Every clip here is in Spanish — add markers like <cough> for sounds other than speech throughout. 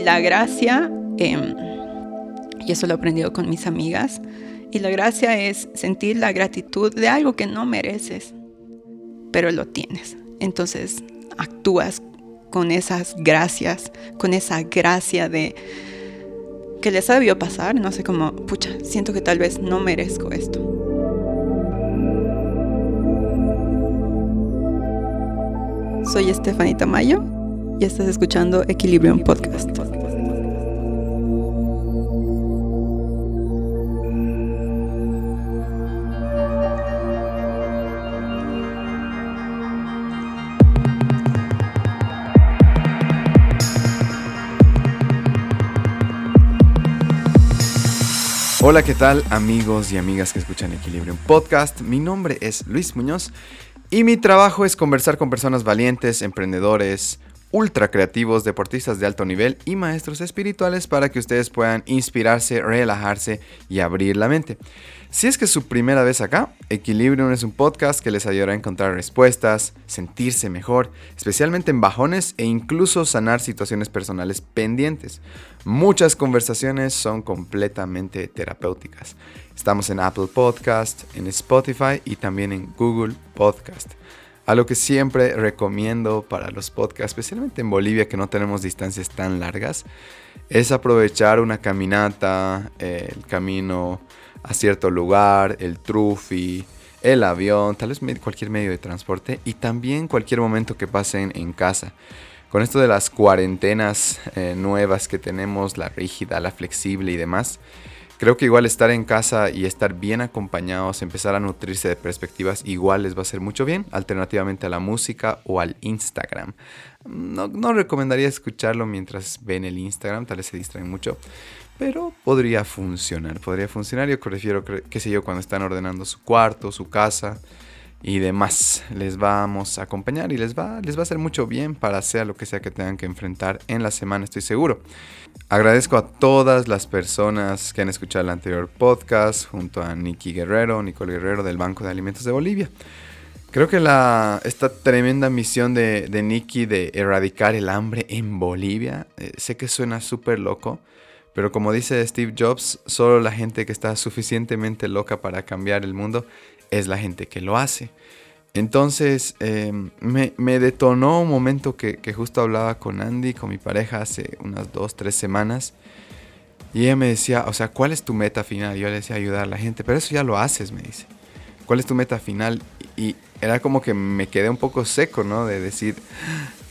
Y la gracia, em, y eso lo he aprendido con mis amigas, y la gracia es sentir la gratitud de algo que no mereces, pero lo tienes. Entonces actúas con esas gracias, con esa gracia de que les ha debió pasar, no sé cómo, pucha, siento que tal vez no merezco esto. Soy Estefanita Mayo y estás escuchando Equilibrium Podcast. Hola, ¿qué tal amigos y amigas que escuchan Equilibrium Podcast? Mi nombre es Luis Muñoz y mi trabajo es conversar con personas valientes, emprendedores, ultra creativos, deportistas de alto nivel y maestros espirituales para que ustedes puedan inspirarse, relajarse y abrir la mente. Si es que es su primera vez acá, Equilibrium es un podcast que les ayudará a encontrar respuestas, sentirse mejor, especialmente en bajones e incluso sanar situaciones personales pendientes. Muchas conversaciones son completamente terapéuticas. Estamos en Apple Podcast, en Spotify y también en Google Podcast. A lo que siempre recomiendo para los podcasts, especialmente en Bolivia que no tenemos distancias tan largas, es aprovechar una caminata, el camino a cierto lugar, el trufi, el avión, tal vez cualquier medio de transporte y también cualquier momento que pasen en casa. Con esto de las cuarentenas eh, nuevas que tenemos, la rígida, la flexible y demás, creo que igual estar en casa y estar bien acompañados, empezar a nutrirse de perspectivas, igual les va a hacer mucho bien, alternativamente a la música o al Instagram. No, no recomendaría escucharlo mientras ven el Instagram, tal vez se distraen mucho pero podría funcionar, podría funcionar. Yo prefiero, qué sé yo, cuando están ordenando su cuarto, su casa y demás. Les vamos a acompañar y les va, les va a hacer mucho bien para sea lo que sea que tengan que enfrentar en la semana, estoy seguro. Agradezco a todas las personas que han escuchado el anterior podcast, junto a Nicky Guerrero, Nicole Guerrero del Banco de Alimentos de Bolivia. Creo que la, esta tremenda misión de, de Nicky de erradicar el hambre en Bolivia, eh, sé que suena súper loco, pero como dice Steve Jobs, solo la gente que está suficientemente loca para cambiar el mundo es la gente que lo hace. Entonces em, me, detonó un momento que, justo hablaba con Andy, con mi pareja, hace unas dos, tres semanas. Y ella me decía, o sea, ¿cuál es tu meta final? Yo le decía ayudar a la gente, pero eso ya lo haces, me dice. ¿Cuál es tu meta final? Y era como que me quedé un poco seco, ¿no? De decir,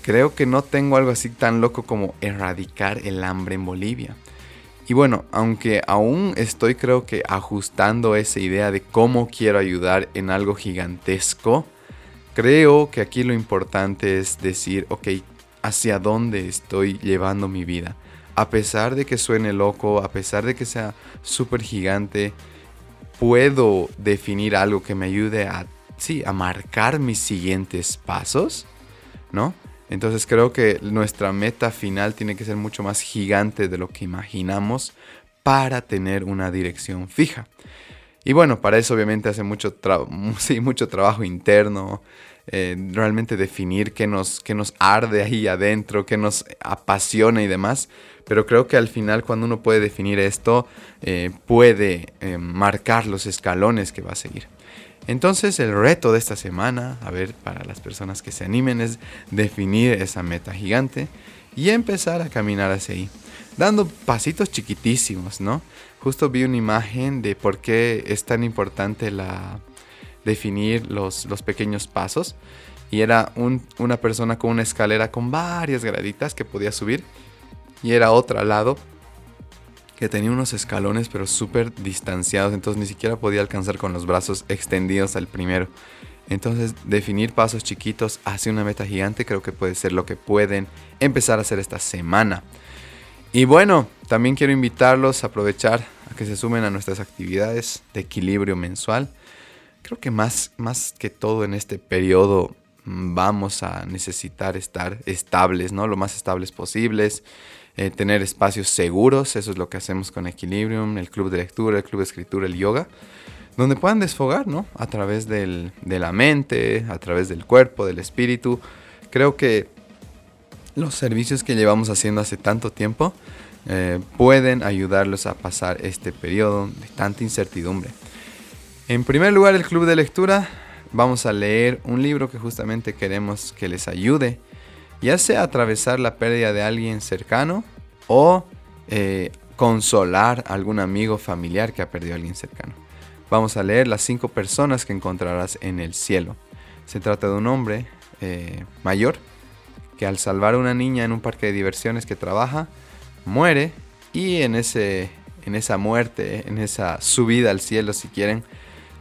creo que no tengo algo así tan loco como erradicar el hambre en Bolivia. Y bueno, aunque aún estoy creo que ajustando esa idea de cómo quiero ayudar en algo gigantesco, creo que aquí lo importante es decir, ok, ¿hacia dónde estoy llevando mi vida? A pesar de que suene loco, a pesar de que sea súper gigante, puedo definir algo que me ayude a, sí, a marcar mis siguientes pasos, ¿no? Entonces creo que nuestra meta final tiene que ser mucho más gigante de lo que imaginamos para tener una dirección fija. Y bueno, para eso obviamente hace mucho, <laughs> sí, mucho trabajo interno, eh, realmente definir qué nos, qué nos arde ahí adentro, qué nos apasiona y demás. Pero creo que al final cuando uno puede definir esto, eh, puede eh, marcar los escalones que va a seguir. Entonces el reto de esta semana, a ver, para las personas que se animen, es definir esa meta gigante y empezar a caminar hacia ahí, dando pasitos chiquitísimos, ¿no? Justo vi una imagen de por qué es tan importante la, definir los, los pequeños pasos y era una persona con una escalera con varias graditas que podía subir y era otra al lado que tenía unos escalones pero súper distanciados, entonces ni siquiera podía alcanzar con los brazos extendidos al primero. Entonces definir pasos chiquitos hacia una meta gigante creo que puede ser lo que pueden empezar a hacer esta semana. Y bueno, también quiero invitarlos a aprovechar a que se sumen a nuestras actividades de equilibrio mensual. Creo que más, más que todo en este periodo mm, vamos a necesitar estar estables, ¿no? Lo más estables posibles. Eh, tener espacios seguros, eso es lo que hacemos con Equilibrium, el club de lectura, el club de escritura, el yoga, donde puedan desfogar, ¿no? A través de la mente, a través del cuerpo, del espíritu. Creo que los servicios que llevamos haciendo hace tanto tiempo eh, pueden ayudarlos a pasar este periodo de tanta incertidumbre. En primer lugar, el club de lectura. Vamos a leer un libro que justamente queremos que les ayude, ya sea atravesar la pérdida de alguien cercano o eh, consolar a algún amigo familiar que ha perdido a alguien cercano. Vamos a leer las cinco personas que encontrarás en el cielo. Se trata de un hombre eh, mayor que al salvar a una niña en un parque de diversiones que trabaja, muere y en, ese, en esa muerte, en esa subida al cielo si quieren,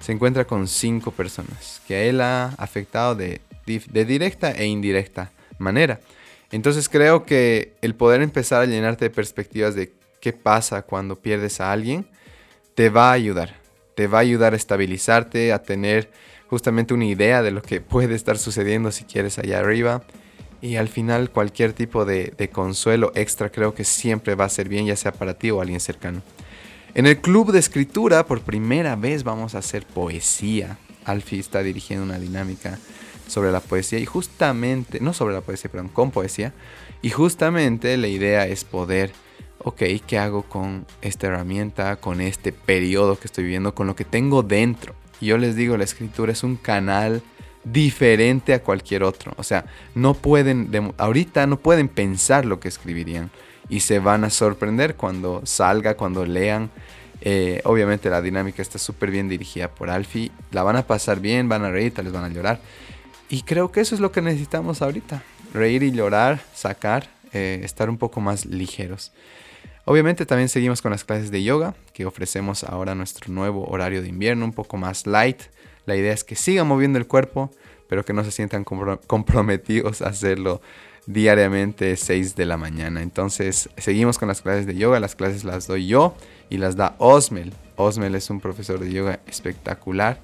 se encuentra con cinco personas que él ha afectado de, de directa e indirecta manera. Entonces creo que el poder empezar a llenarte de perspectivas de qué pasa cuando pierdes a alguien, te va a ayudar. Te va a ayudar a estabilizarte, a tener justamente una idea de lo que <laughs> puede estar sucediendo si quieres allá arriba. Y al final cualquier tipo de, de consuelo extra creo que siempre va a ser bien, ya sea para ti o alguien cercano. En el club de escritura, por primera vez vamos a hacer poesía. Alfie está dirigiendo una dinámica sobre la poesía y justamente, no sobre la poesía, perdón, con poesía. Y justamente la idea es poder, ok, ¿qué hago con esta herramienta, con este periodo que estoy viviendo, con lo que tengo dentro? Y yo les digo, la escritura es un canal diferente a cualquier otro. O sea, no pueden, ahorita no pueden pensar lo que escribirían y se van a sorprender cuando salga, cuando lean. Eh, obviamente la dinámica está súper bien dirigida por Alfie. La van a pasar bien, van a reír, tal vez van a llorar. Y creo que eso es lo que necesitamos ahorita. Reír y llorar, sacar, eh, estar un poco más ligeros. Obviamente también seguimos con las clases de yoga que ofrecemos ahora nuestro nuevo horario de invierno, un poco más light. La idea es que sigan moviendo el cuerpo, pero que no se sientan comprometidos a hacerlo diariamente 6 de la mañana. Entonces, seguimos con las clases de yoga. Las clases las doy yo y las da Osmel. Osmel es un profesor de yoga espectacular.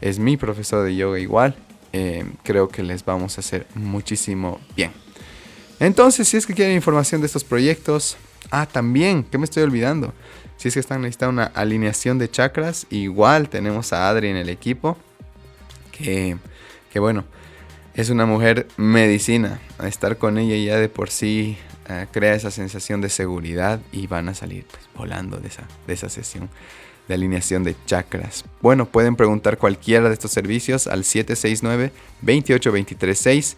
Es mi profesor de yoga igual. Eh, creo que les vamos a hacer muchísimo bien. Entonces, si es que quieren información de estos proyectos, ah, también, que me estoy olvidando. Si es que están necesitando una alineación de chakras, igual tenemos a Adri en el equipo. Que, que bueno, es una mujer medicina. Estar con ella ya de por sí eh, crea esa sensación de seguridad y van a salir pues, volando de esa, de esa sesión de alineación de chakras. Bueno, pueden preguntar cualquiera de estos servicios al 769 28236.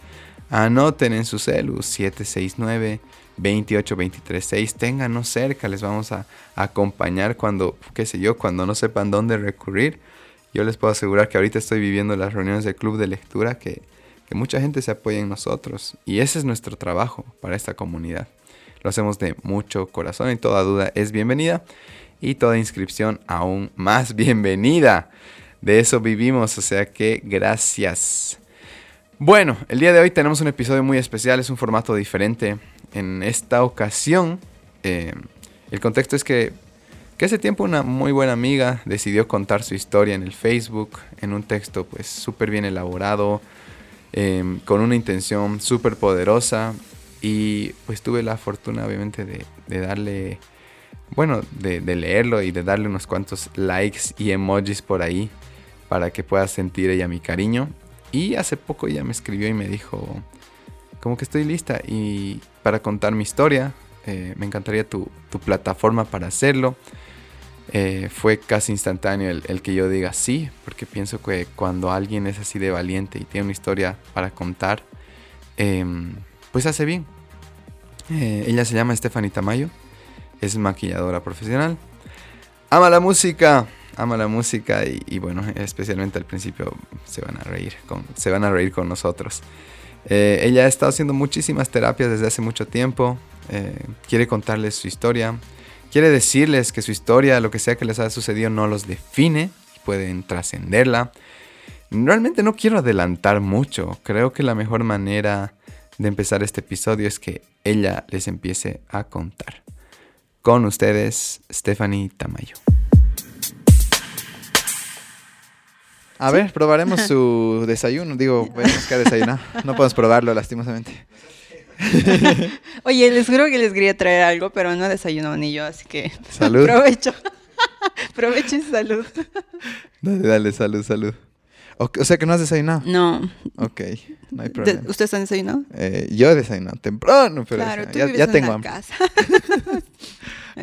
Anoten en su celu 769 28236. Ténganos cerca, les vamos a acompañar cuando, qué sé yo, cuando no sepan dónde recurrir. Yo les puedo asegurar que ahorita estoy viviendo las reuniones del club de lectura que que mucha gente se apoye en nosotros. Y ese es nuestro trabajo para esta comunidad. Lo hacemos de mucho corazón y toda duda es bienvenida y toda inscripción aún más <laughs> bienvenida. De eso vivimos, o sea que gracias. Bueno, el día de hoy tenemos un episodio muy especial, es un formato diferente. En esta ocasión, eh, el contexto es que, que hace tiempo una muy buena amiga decidió contar su historia en el Facebook, en un texto pues súper bien elaborado, Em, con una intención súper poderosa y pues tuve la fortuna obviamente de, darle, bueno, de, leerlo y de darle unos cuantos likes y emojis por ahí para que pueda sentir ella mi cariño. Y hace poco ella me escribió y me dijo, como que estoy lista y para contar mi historia, eh, me encantaría tu, tu plataforma para hacerlo. Eh, fue casi instantáneo el, que yo diga sí, porque pienso que cuando alguien es así de valiente y tiene una historia para contar, em, pues hace bien. Eh, ella se llama Stephanie Tamayo, es maquilladora profesional, ama la música, ama la música y, bueno, especialmente al principio se van a reír con, se van a reír con nosotros. Eh, ella ha estado haciendo muchísimas terapias desde hace mucho tiempo, quiere contarles su historia Quiere decirles que su historia, lo que sea que les haya sucedido, no los define y pueden trascenderla. Realmente no quiero adelantar mucho. Creo que la mejor manera de empezar este episodio es que ella les empiece a contar. Con ustedes, Stephanie Tamayo. A ver, probaremos <laughs> su desayuno. Digo, tenemos que desayunar. No podemos probarlo, lastimosamente. <laughs> Oye, les juro que les quería traer algo, pero no desayunó ni yo, así que salud. <laughs> Provecho. Provecho y salud. Dale, dale, salud, salud. O, o sea que no has desayunado. No. Ok, no hay problema. ¿Ustedes han desayunado? Eh, yo he desayunado temprano, pero claro, ya- tú ya, vives ya en tengo hambre. casa. <laughs>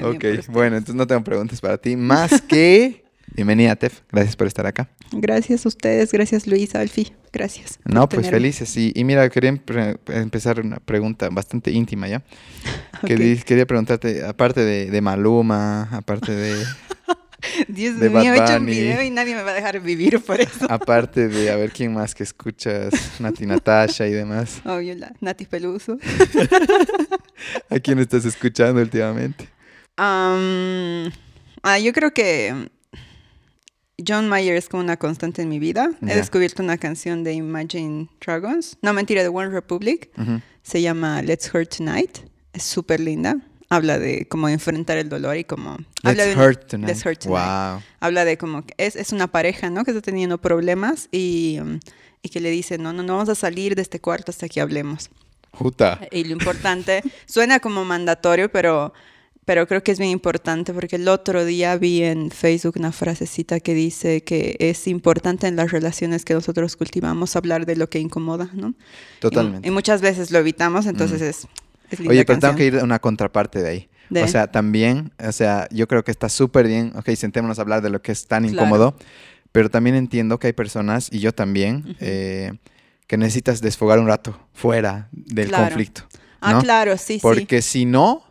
Ok, bueno, entonces no tengo preguntas para ti. Más <laughs> que... Bienvenida, Tef. Gracias por estar acá. Gracias a ustedes, gracias Luisa, Alfi, gracias. No, pues tenerme. felices. Y, y mira, quería empezar una pregunta bastante íntima ya. <laughs> Que quería preguntarte, aparte de, de Maluma, aparte de, <laughs> Dios de mío, he hecho un video y nadie me va a dejar vivir por eso. aparte de, a ver <laughs> quién más que escuchas, Nati Natasha y demás. Obvio, la Nati Peluso. <laughs> ¿A quién estás escuchando últimamente? Am, ah, yo creo que John Mayer es como una constante en mi vida. He descubierto una canción de Imagine Dragons. No, mentira, de One Republic. Se llama Let's Hurt Tonight. Es súper linda. Habla de cómo enfrentar el dolor y cómo... habla de Hurt Tonight. Let's Hurt Tonight. Wow. Habla de como que es, es una pareja, ¿no? Que está teniendo problemas y, um, y que le dice, no, no, no vamos a salir de este cuarto hasta que hablemos. Juta. Y lo importante, <laughs> suena como mandatorio, pero, pero creo que es bien importante porque el otro día vi en Facebook una frasecita que dice que es importante en las relaciones que nosotros cultivamos hablar de lo que incomoda, ¿no? Totalmente. Y, muchas veces lo evitamos, entonces es, es linda Oye, pero tengo canción. que ir a una contraparte de ahí. De- O sea, también, o sea, yo creo que está súper bien, ok, sentémonos a hablar de lo que es tan Claro. incómodo, pero también entiendo que hay personas, y yo también, eh, que necesitas desfogar un rato fuera del Claro. conflicto. Ah, ¿no? claro, sí, sí. Porque si no,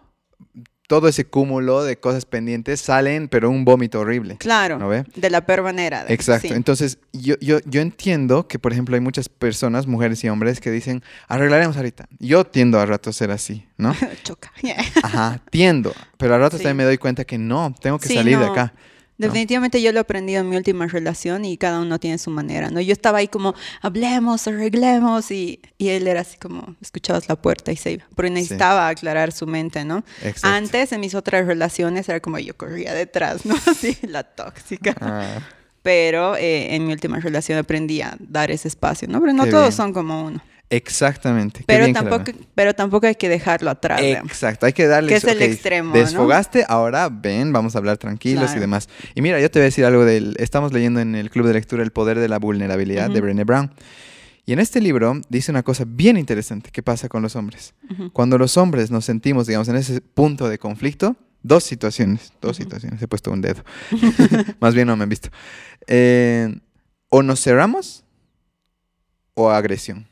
todo ese cúmulo de cosas pendientes salen, pero un vómito horrible. Claro, ¿No ve? de la peor manera. de- Exacto. sí. Entonces, yo, yo, yo entiendo que, por ejemplo, hay muchas personas, mujeres y hombres, que dicen, arreglaremos ahorita. Yo tiendo a rato a ser así, ¿no? <laughs> Choca. <laughs> Ajá, tiendo. Pero a ratos Sí. también me doy cuenta que no, tengo que Sí, salir de acá. Definitivamente yo lo he aprendido en mi última relación y cada uno tiene su manera, ¿no? Yo estaba ahí como, hablemos, arreglemos y, y él era así como, escuchabas la puerta y se iba, pero necesitaba aclarar su mente, ¿no? Exacto. Antes en mis otras relaciones era como yo corría detrás, ¿no? <laughs> Así, la tóxica. Ah, Pero eh, en mi última relación aprendí a dar ese espacio, ¿no? Pero no Qué todos bien. son como uno. Exactamente. Pero tampoco, pero tampoco hay que dejarlo atrás. Exacto, hay que darle Que es el extremo, ¿no? Desfogaste, ahora ven, vamos a hablar tranquilos y demás. Y mira, yo te voy a decir algo del. Estamos leyendo en el club de lectura El poder de la vulnerabilidad de. Brené Brown. Y en este libro dice una cosa bien interesante que pasa con los hombres. Cuando los hombres nos sentimos, digamos, en ese punto de conflicto, dos situaciones, dos situaciones, he puesto un dedo. <laughs> Más bien no me han visto. Eh, o nos cerramos o agresión.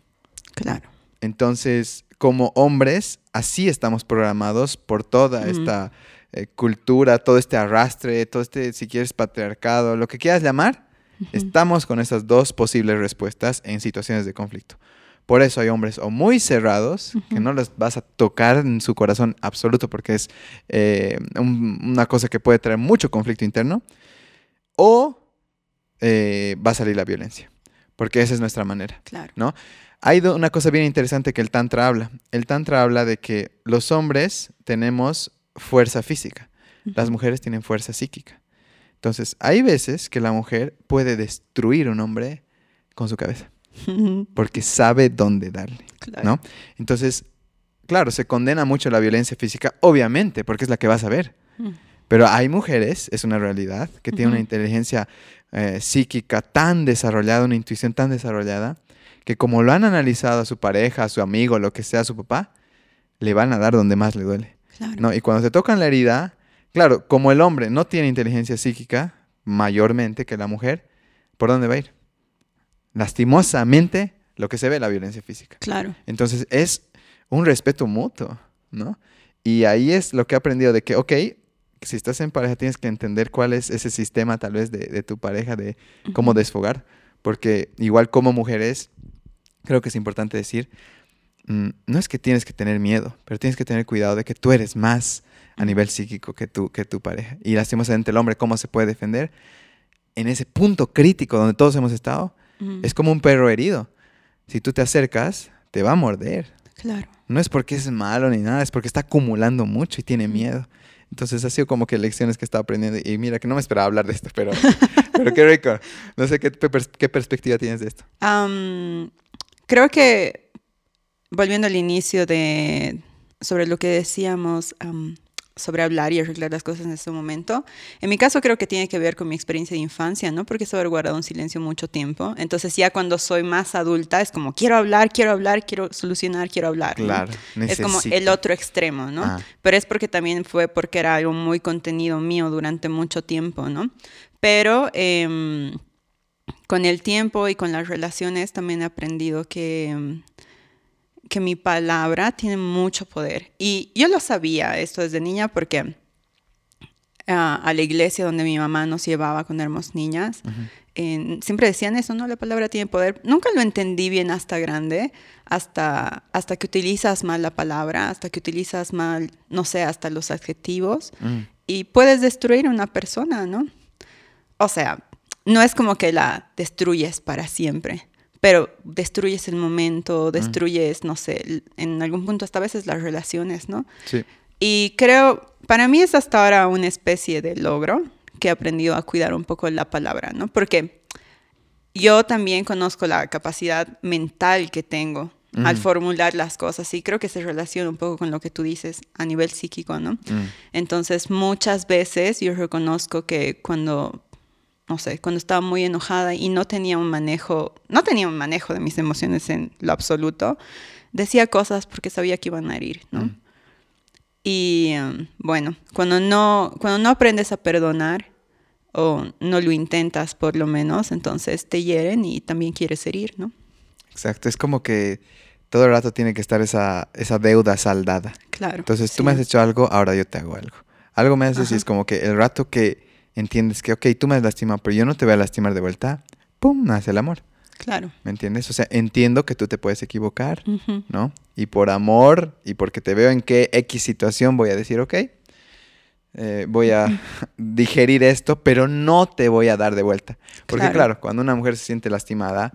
Claro. Entonces, como hombres, así estamos programados por toda esta eh, cultura, todo este arrastre, todo este, si quieres, patriarcado, lo que quieras llamar, estamos con esas dos posibles respuestas en situaciones de conflicto. Por eso hay hombres o muy cerrados, que no los vas a tocar en su corazón absoluto porque es eh, un- una cosa que puede traer mucho conflicto interno, o eh, va a salir la violencia, porque esa es nuestra manera. Claro. Hay una cosa bien interesante que el Tantra habla. El Tantra habla de que los hombres tenemos fuerza física, las mujeres tienen fuerza psíquica. Entonces, hay veces que la mujer puede destruir un hombre con su cabeza, <laughs> porque sabe dónde darle. ¿no? Entonces, claro, se condena mucho la violencia física, obviamente, porque es la que vas a ver. Pero hay mujeres, es una realidad, que tienen una inteligencia eh, psíquica tan desarrollada, una intuición tan desarrollada, que como lo han analizado a su pareja, a su amigo, lo que sea, a su papá, le van a dar donde más le duele. Claro. ¿no? Y cuando te tocan la herida, claro, como el hombre no tiene inteligencia psíquica mayormente que la mujer, ¿por dónde va a ir? Lastimosamente, lo que se ve es la violencia física. Claro. Entonces es un respeto mutuo, ¿no? Y ahí es lo que he aprendido de que, ok, si estás en pareja tienes que entender cuál es ese sistema tal vez de, de tu pareja, de cómo desfogar, porque igual como mujeres, creo que es importante decir, mm, no es que tienes que tener miedo, pero tienes que tener cuidado de que tú eres más a nivel psíquico que tu, que tu pareja. Y lastimosamente el hombre, ¿cómo se puede defender? En ese punto crítico donde todos hemos estado, es como un perro herido. Si tú te acercas, te va a morder. Claro. No es porque es malo ni nada, es porque está acumulando mucho y tiene miedo. Entonces ha sido como que lecciones que estaba aprendiendo. Y mira, que no me esperaba hablar de esto, pero, <laughs> pero qué rico. No sé qué, qué perspectiva tienes de esto. Am, creo que, volviendo al inicio de, sobre lo que decíamos, am, sobre hablar y arreglar las cosas en ese momento. En mi caso creo que tiene que ver con mi experiencia de infancia, ¿no? Porque he guardado un silencio mucho tiempo. Entonces ya cuando soy más adulta es como quiero hablar, quiero hablar, quiero solucionar, quiero hablar. Claro. Es como el otro extremo, ¿no? Ah. Pero es porque también fue porque era algo muy contenido mío durante mucho tiempo, ¿no? Pero... Em, con el tiempo y con las relaciones también he aprendido que, que mi palabra tiene mucho poder. Y yo lo sabía esto desde niña porque ah, a la iglesia donde mi mamá nos llevaba cuando éramos niñas, siempre decían eso, ¿no? La palabra tiene poder. Nunca lo entendí bien hasta grande, hasta, hasta que utilizas mal la palabra, hasta que utilizas mal, no sé, hasta los adjetivos. Mm. Y puedes destruir a una persona, ¿no? O sea, no es como que la destruyes para siempre, pero destruyes el momento, destruyes, no sé, en algún punto hasta a veces las relaciones, ¿no? Sí. Y creo, para mí es hasta ahora una especie de logro que he aprendido a cuidar un poco la palabra, ¿no? Porque yo también conozco la capacidad mental que tengo al formular las cosas y creo que se relaciona un poco con lo que tú dices a nivel psíquico, ¿no? Entonces, muchas veces yo reconozco que cuando no sé, cuando estaba muy enojada y no tenía un manejo, no tenía un manejo de mis emociones en lo absoluto, decía cosas porque sabía que iban a herir, ¿no? Mm. Y em, bueno, cuando no, cuando no aprendes a perdonar o no lo intentas por lo menos, entonces te hieren y también quieres herir, ¿no? Exacto, es como que todo el rato tiene que estar esa, esa deuda saldada. Claro. Entonces tú me has hecho algo, ahora yo te hago algo. Algo me haces y es como que el rato que entiendes que, ok, tú me has lastimado, pero yo no te voy a lastimar de vuelta, ¡pum! nace el amor. Claro. ¿Me entiendes? O sea, entiendo que tú te puedes equivocar, ¿no? Y por amor y porque te veo en qué X situación voy a decir, ok, eh, voy a <laughs> digerir esto, pero no te voy a dar de vuelta. Porque claro, cuando una mujer se siente lastimada,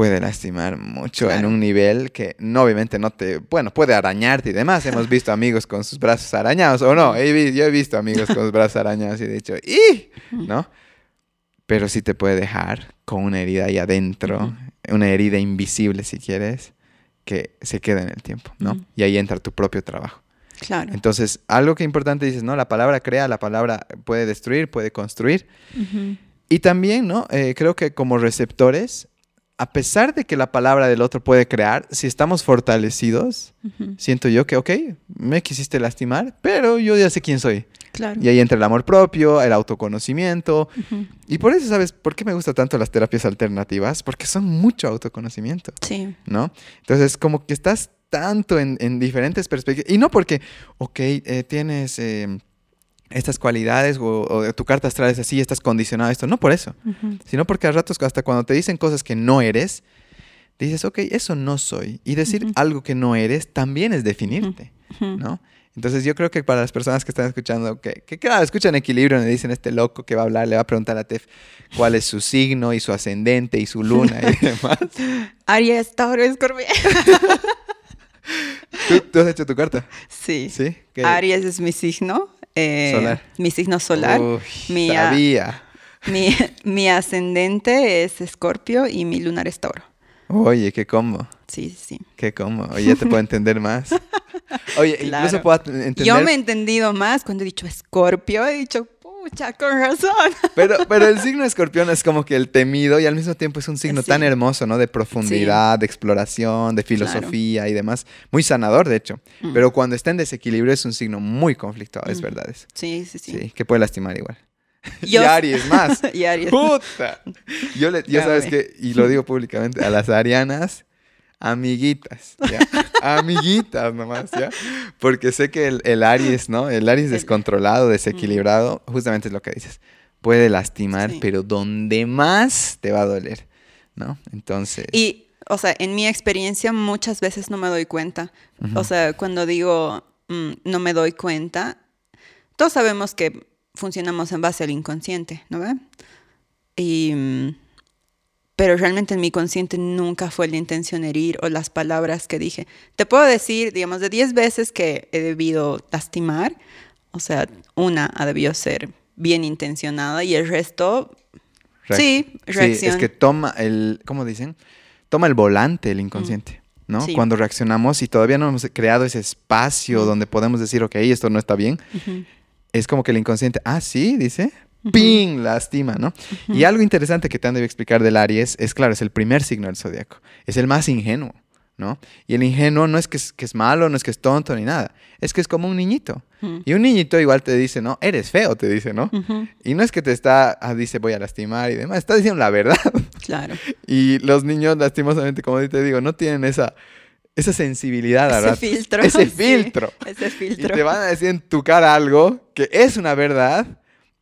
puede lastimar mucho en un nivel que no, obviamente no te, bueno, puede arañarte y demás. Hemos <laughs> visto amigos con sus brazos arañados, o no, yo he visto amigos con sus brazos arañados y he dicho, ¡y! ¿No? Pero sí te puede dejar con una herida ahí adentro, una herida invisible si quieres, que se queda en el tiempo, ¿no? Y ahí entra tu propio trabajo. Claro. Entonces, algo que importante dices, ¿no? La palabra crea, la palabra puede destruir, puede construir. Y también, ¿no? Eh, creo que como receptores a pesar de que la palabra del otro puede crear, si estamos fortalecidos, siento yo que, ok, me quisiste lastimar, pero yo ya sé quién soy. Claro. Y ahí entra el amor propio, el autoconocimiento. Y por eso, ¿sabes por qué me gustan tanto las terapias alternativas? Porque son mucho autoconocimiento. Sí. ¿No? Entonces, como que estás tanto en, diferentes perspectivas. Y no porque, ok, eh, tienes... Eh, estas cualidades o, tu carta astral es así, estás condicionado a esto. No por eso, sino porque a ratos, hasta cuando te dicen cosas que no eres, dices, ok, eso no soy. Y decir algo que no eres también es definirte, ¿no? Entonces yo creo que para las personas que están escuchando, que, que claro, escuchan equilibrio, me dicen este loco que va a hablar, le va a preguntar a Tef cuál es su signo y su ascendente y su luna y <laughs> demás. Aries, Tauro, Escorpio. <laughs> ¿Tú, has hecho tu carta? Sí. ¿Sí? Aries es mi signo. Eh, mi signo solar. mi, sabía. Mi, <laughs> mi, ascendente es Escorpio y mi lunar es Tauro. Oye, qué combo. Sí, sí. Qué combo. Oye, ya te puedo entender más. <laughs> Oye, incluso puedo entender... Yo me he entendido más cuando he dicho Escorpio. He dicho, pucha, con razón. <laughs> Pero, pero el signo escorpión es como que el temido y al mismo tiempo es un signo tan hermoso, ¿no? De profundidad, de exploración, de filosofía y demás. Muy sanador, de hecho. Mm. Pero cuando está en desequilibrio es un signo muy conflictuado, es mm. verdad eso. Sí, sí, sí. Sí, que puede lastimar igual. <laughs> Y Aries más. <laughs> y Aries. Puta. Yo, le, yo sabes que, y lo digo públicamente, a las arianas amiguitas, ¿ya? amiguitas nomás, ¿ya? Porque sé que el, Aries, ¿no? El Aries descontrolado, desequilibrado, justamente es lo que dices. Puede lastimar, pero donde más te va a doler, ¿no? Entonces... Y, o sea, en mi experiencia muchas veces no me doy cuenta. O sea, cuando digo mm, no me doy cuenta, todos sabemos que funcionamos en base al inconsciente, ¿no ve? Y mm, pero realmente en mi consciente nunca fue la intención herir o las palabras que dije. Te puedo decir, digamos, de 10 veces que he debido lastimar, o sea, una ha debido ser bien intencionada y el resto, sí, reacción. Sí, es que toma el, ¿cómo dicen? Toma el volante el inconsciente. ¿no? Sí. Cuando reaccionamos y todavía no hemos creado ese espacio donde podemos decir, ok, esto no está bien, es como que el inconsciente, ah, sí, dice. ¡Ping! Lastima, ¿no? Y algo interesante que te han de explicar del Aries es, claro, es el primer signo del zodiaco, es el más ingenuo, ¿no? Y el ingenuo no es que es, que es malo, no es que es tonto ni nada, es que es como un niñito. Y un niñito igual te dice, ¿no? Eres feo, te dice, ¿no? Y no es que te está, ah, dice, voy a lastimar y demás, está diciendo la verdad. <laughs> Claro. Y los niños, lastimosamente, como te digo, no tienen esa, esa sensibilidad, Ese ¿verdad? filtro. Ese <laughs> sí, filtro. ese Y filtro. te van a decir en tu cara algo que es una verdad,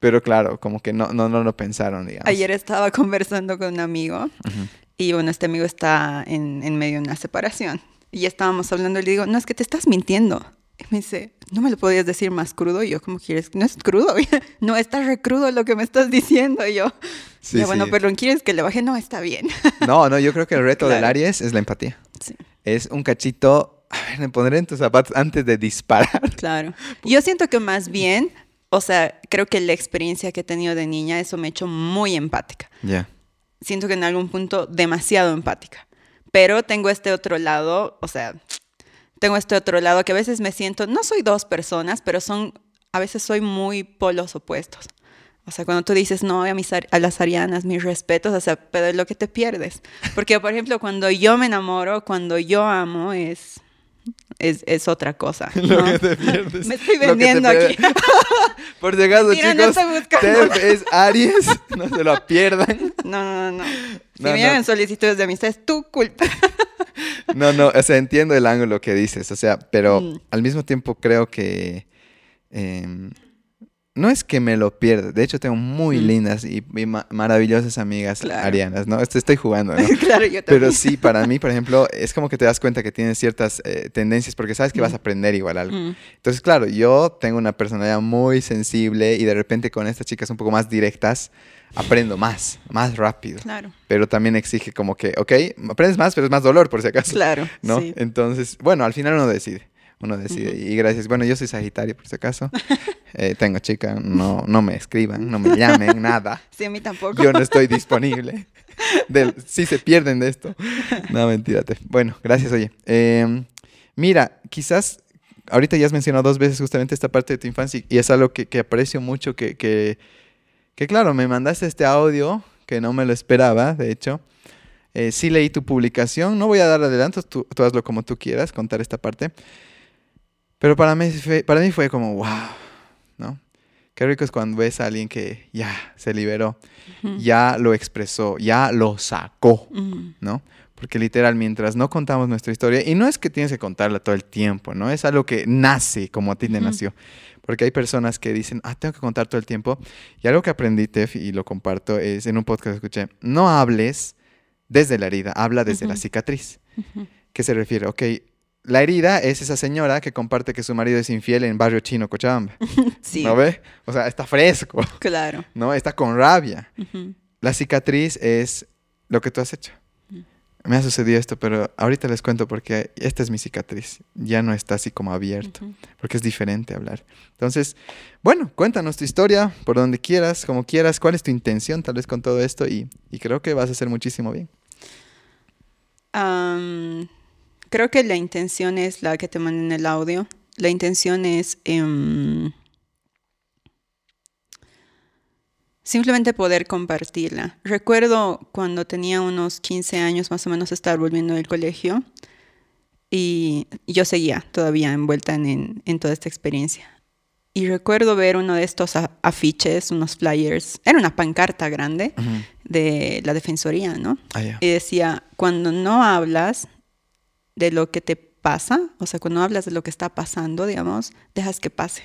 pero claro, como que no, no, no lo pensaron, digamos. Ayer estaba <laughs> conversando con un amigo Ujú. y bueno, este amigo está en, en medio de una separación. Y estábamos hablando y le digo, no, es que te estás mintiendo. Y me dice, ¿no me lo podías decir más crudo? Y yo, ¿cómo quieres? No es crudo. <laughs> no, está re crudo lo que me estás diciendo. Y yo, Sí, "Ya, bueno, sí. pero ¿quieres que le baje? No, está bien. <laughs> No, no, yo creo que el reto del Claro. Aries es la empatía. Sí, Es un cachito, a ver, me pondré en tus zapatos antes de disparar. claro. Yo siento que más bien, o sea, creo que la experiencia que he tenido de niña, eso me ha hecho muy empática. Ya. siento que en algún punto demasiado empática. Pero tengo este otro lado, o sea, tengo este otro lado que a veces me siento, no soy dos personas, pero son, a veces soy muy polos opuestos. O sea, cuando tú dices, no, a, mis, a las arianas, mis respetos, o sea, pero es lo que te pierdes. Porque, por ejemplo, cuando yo me enamoro, cuando yo amo, es, es, es otra cosa. <laughs> Lo ¿no? que te pierdes. <laughs> Me estoy Lo vendiendo aquí. <laughs> Por si acaso, no chicos, buscando. Tef es Aries, no se lo pierdan. No, no, no. Si No, me no. llegan solicitudes de amistad, es tu culpa. No, no, o sea, entiendo el ángulo que dices, o sea, pero Mm. al mismo tiempo creo que em, no es que me lo pierda. De hecho, tengo muy Mm. lindas y, y ma- maravillosas amigas Claro. arianas, ¿no? Esto estoy jugando, ¿no? <laughs> claro, yo también. Pero sí, para mí, por ejemplo, es como que te das cuenta que tienes ciertas eh, tendencias porque sabes que vas a aprender igual algo. Mm. Entonces, claro, yo tengo una personalidad muy sensible y de repente con estas chicas un poco más directas aprendo más, más rápido. Claro, Pero también exige como que, ok, aprendes más, pero es más dolor por si acaso. claro. ¿no? sí. Entonces, bueno, al final uno decide. Uno decide. Y gracias. Bueno, yo soy Sagitario, por si acaso. <laughs> Eh, tengo chica. No, no me escriban, no me llamen, <laughs> nada. Sí, a mí tampoco. Yo no estoy disponible. Si se pierden de esto. No, mentira. Tef. Bueno, gracias, oye. Eh, mira, quizás ahorita ya has mencionado dos veces justamente esta parte de tu infancia y es algo que, que aprecio mucho, que, que, que claro, me mandaste este audio que no me lo esperaba, de hecho. Eh, sí leí tu publicación, no voy a dar adelantos, tú, tú hazlo como tú quieras, contar esta parte. Pero para mí, fue, para mí fue como, wow, ¿no? Qué rico es cuando ves a alguien que ya se liberó, ya lo expresó, ya lo sacó, ¿no? Porque literal, mientras no contamos nuestra historia, y no es que tienes que contarla todo el tiempo, ¿no? Es algo que nace como a ti te Ujú. nació. Porque hay personas que dicen, ah, tengo que contar todo el tiempo. Y algo que aprendí, Tef, y lo comparto, es en un podcast que escuché, no hables desde la herida, habla desde la cicatriz. ¿Qué se refiere? Ok, la herida es esa señora que comparte que su marido es infiel en barrio chino, Cochabamba. <laughs> Sí, ¿No ve? O sea, está fresco, claro. ¿no? Está con rabia. La cicatriz es lo que tú has hecho. Me ha sucedido esto, pero ahorita les cuento porque esta es mi cicatriz. Ya no está así como abierto, porque es diferente hablar. Entonces, bueno, cuéntanos tu historia, por donde quieras, como quieras, cuál es tu intención tal vez con todo esto y, y creo que vas a hacer muchísimo bien. Creo que la intención es la que te mandé en el audio. La intención es em, simplemente poder compartirla. Recuerdo cuando tenía unos 15 años más o menos estar volviendo del colegio y yo seguía todavía envuelta en, toda esta experiencia. Y recuerdo ver uno de estos afiches, unos flyers, era una pancarta grande de la Defensoría, ¿no? Ah. Y decía, cuando no hablas de lo que te pasa, o sea, cuando hablas de lo que está pasando, digamos, dejas que pase.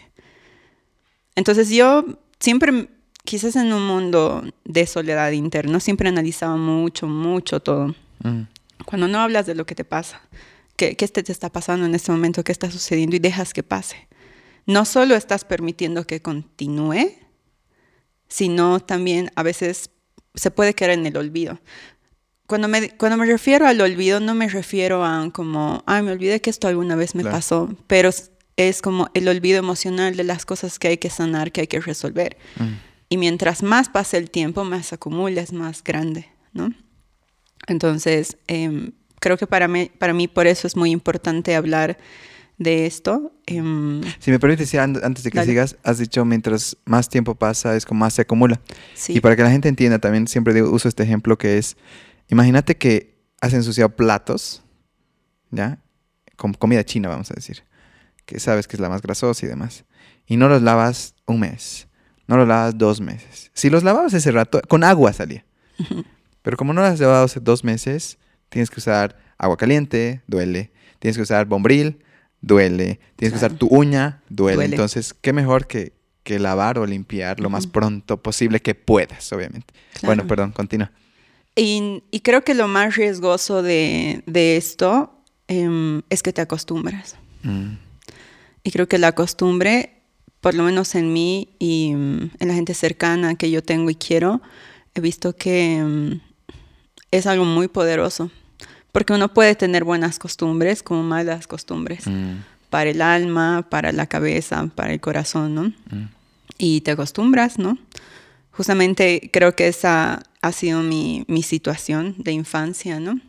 Entonces yo siempre, quizás en un mundo de soledad interna, siempre analizaba mucho, mucho todo. Mm, Cuando no hablas de lo que te pasa, qué, qué te, te está pasando en este momento, qué está sucediendo y dejas que pase. No solo estás permitiendo que continúe, sino también a veces se puede quedar en el olvido. Cuando me, cuando me refiero al olvido, no me refiero a como, ay, me olvidé que esto alguna vez me Claro. pasó, pero es, como el olvido emocional de las cosas que hay que sanar, que hay que resolver. mm, Y mientras más pasa el tiempo, más acumula, es más grande, ¿no? Entonces, em, creo que para mí, para mí por eso es muy importante hablar de esto. Em, si me permites, antes de que sigas, has dicho mientras más tiempo pasa es como más se acumula. Sí. Y para que la gente entienda, también siempre digo, uso este ejemplo que es, imagínate que has ensuciado platos, ¿ya? Con comida china, vamos a decir, que sabes que es la más grasosa y demás, y no los lavas un mes, no los lavas dos meses. Si los lavabas ese rato, con agua salía. <laughs> Pero como no los has lavado hace dos meses, tienes que usar agua caliente, duele. Tienes que usar bombril, duele. Tienes que usar tu uña, duele. Entonces, ¿qué mejor que, que lavar o limpiar lo más pronto posible que puedas, obviamente? Bueno, perdón, continúa. Y, creo que lo más riesgoso de, esto em, es que te acostumbras. Mm. Y creo que la costumbre, por lo menos en mí y mm, en la gente cercana que yo tengo y quiero, he visto que em, es algo muy poderoso. Porque uno puede tener buenas costumbres como malas costumbres. Mm. Para el alma, para la cabeza, para el corazón, ¿no? Y te acostumbras, ¿no? Justamente creo que esa ha sido mi, situación de infancia, ¿no?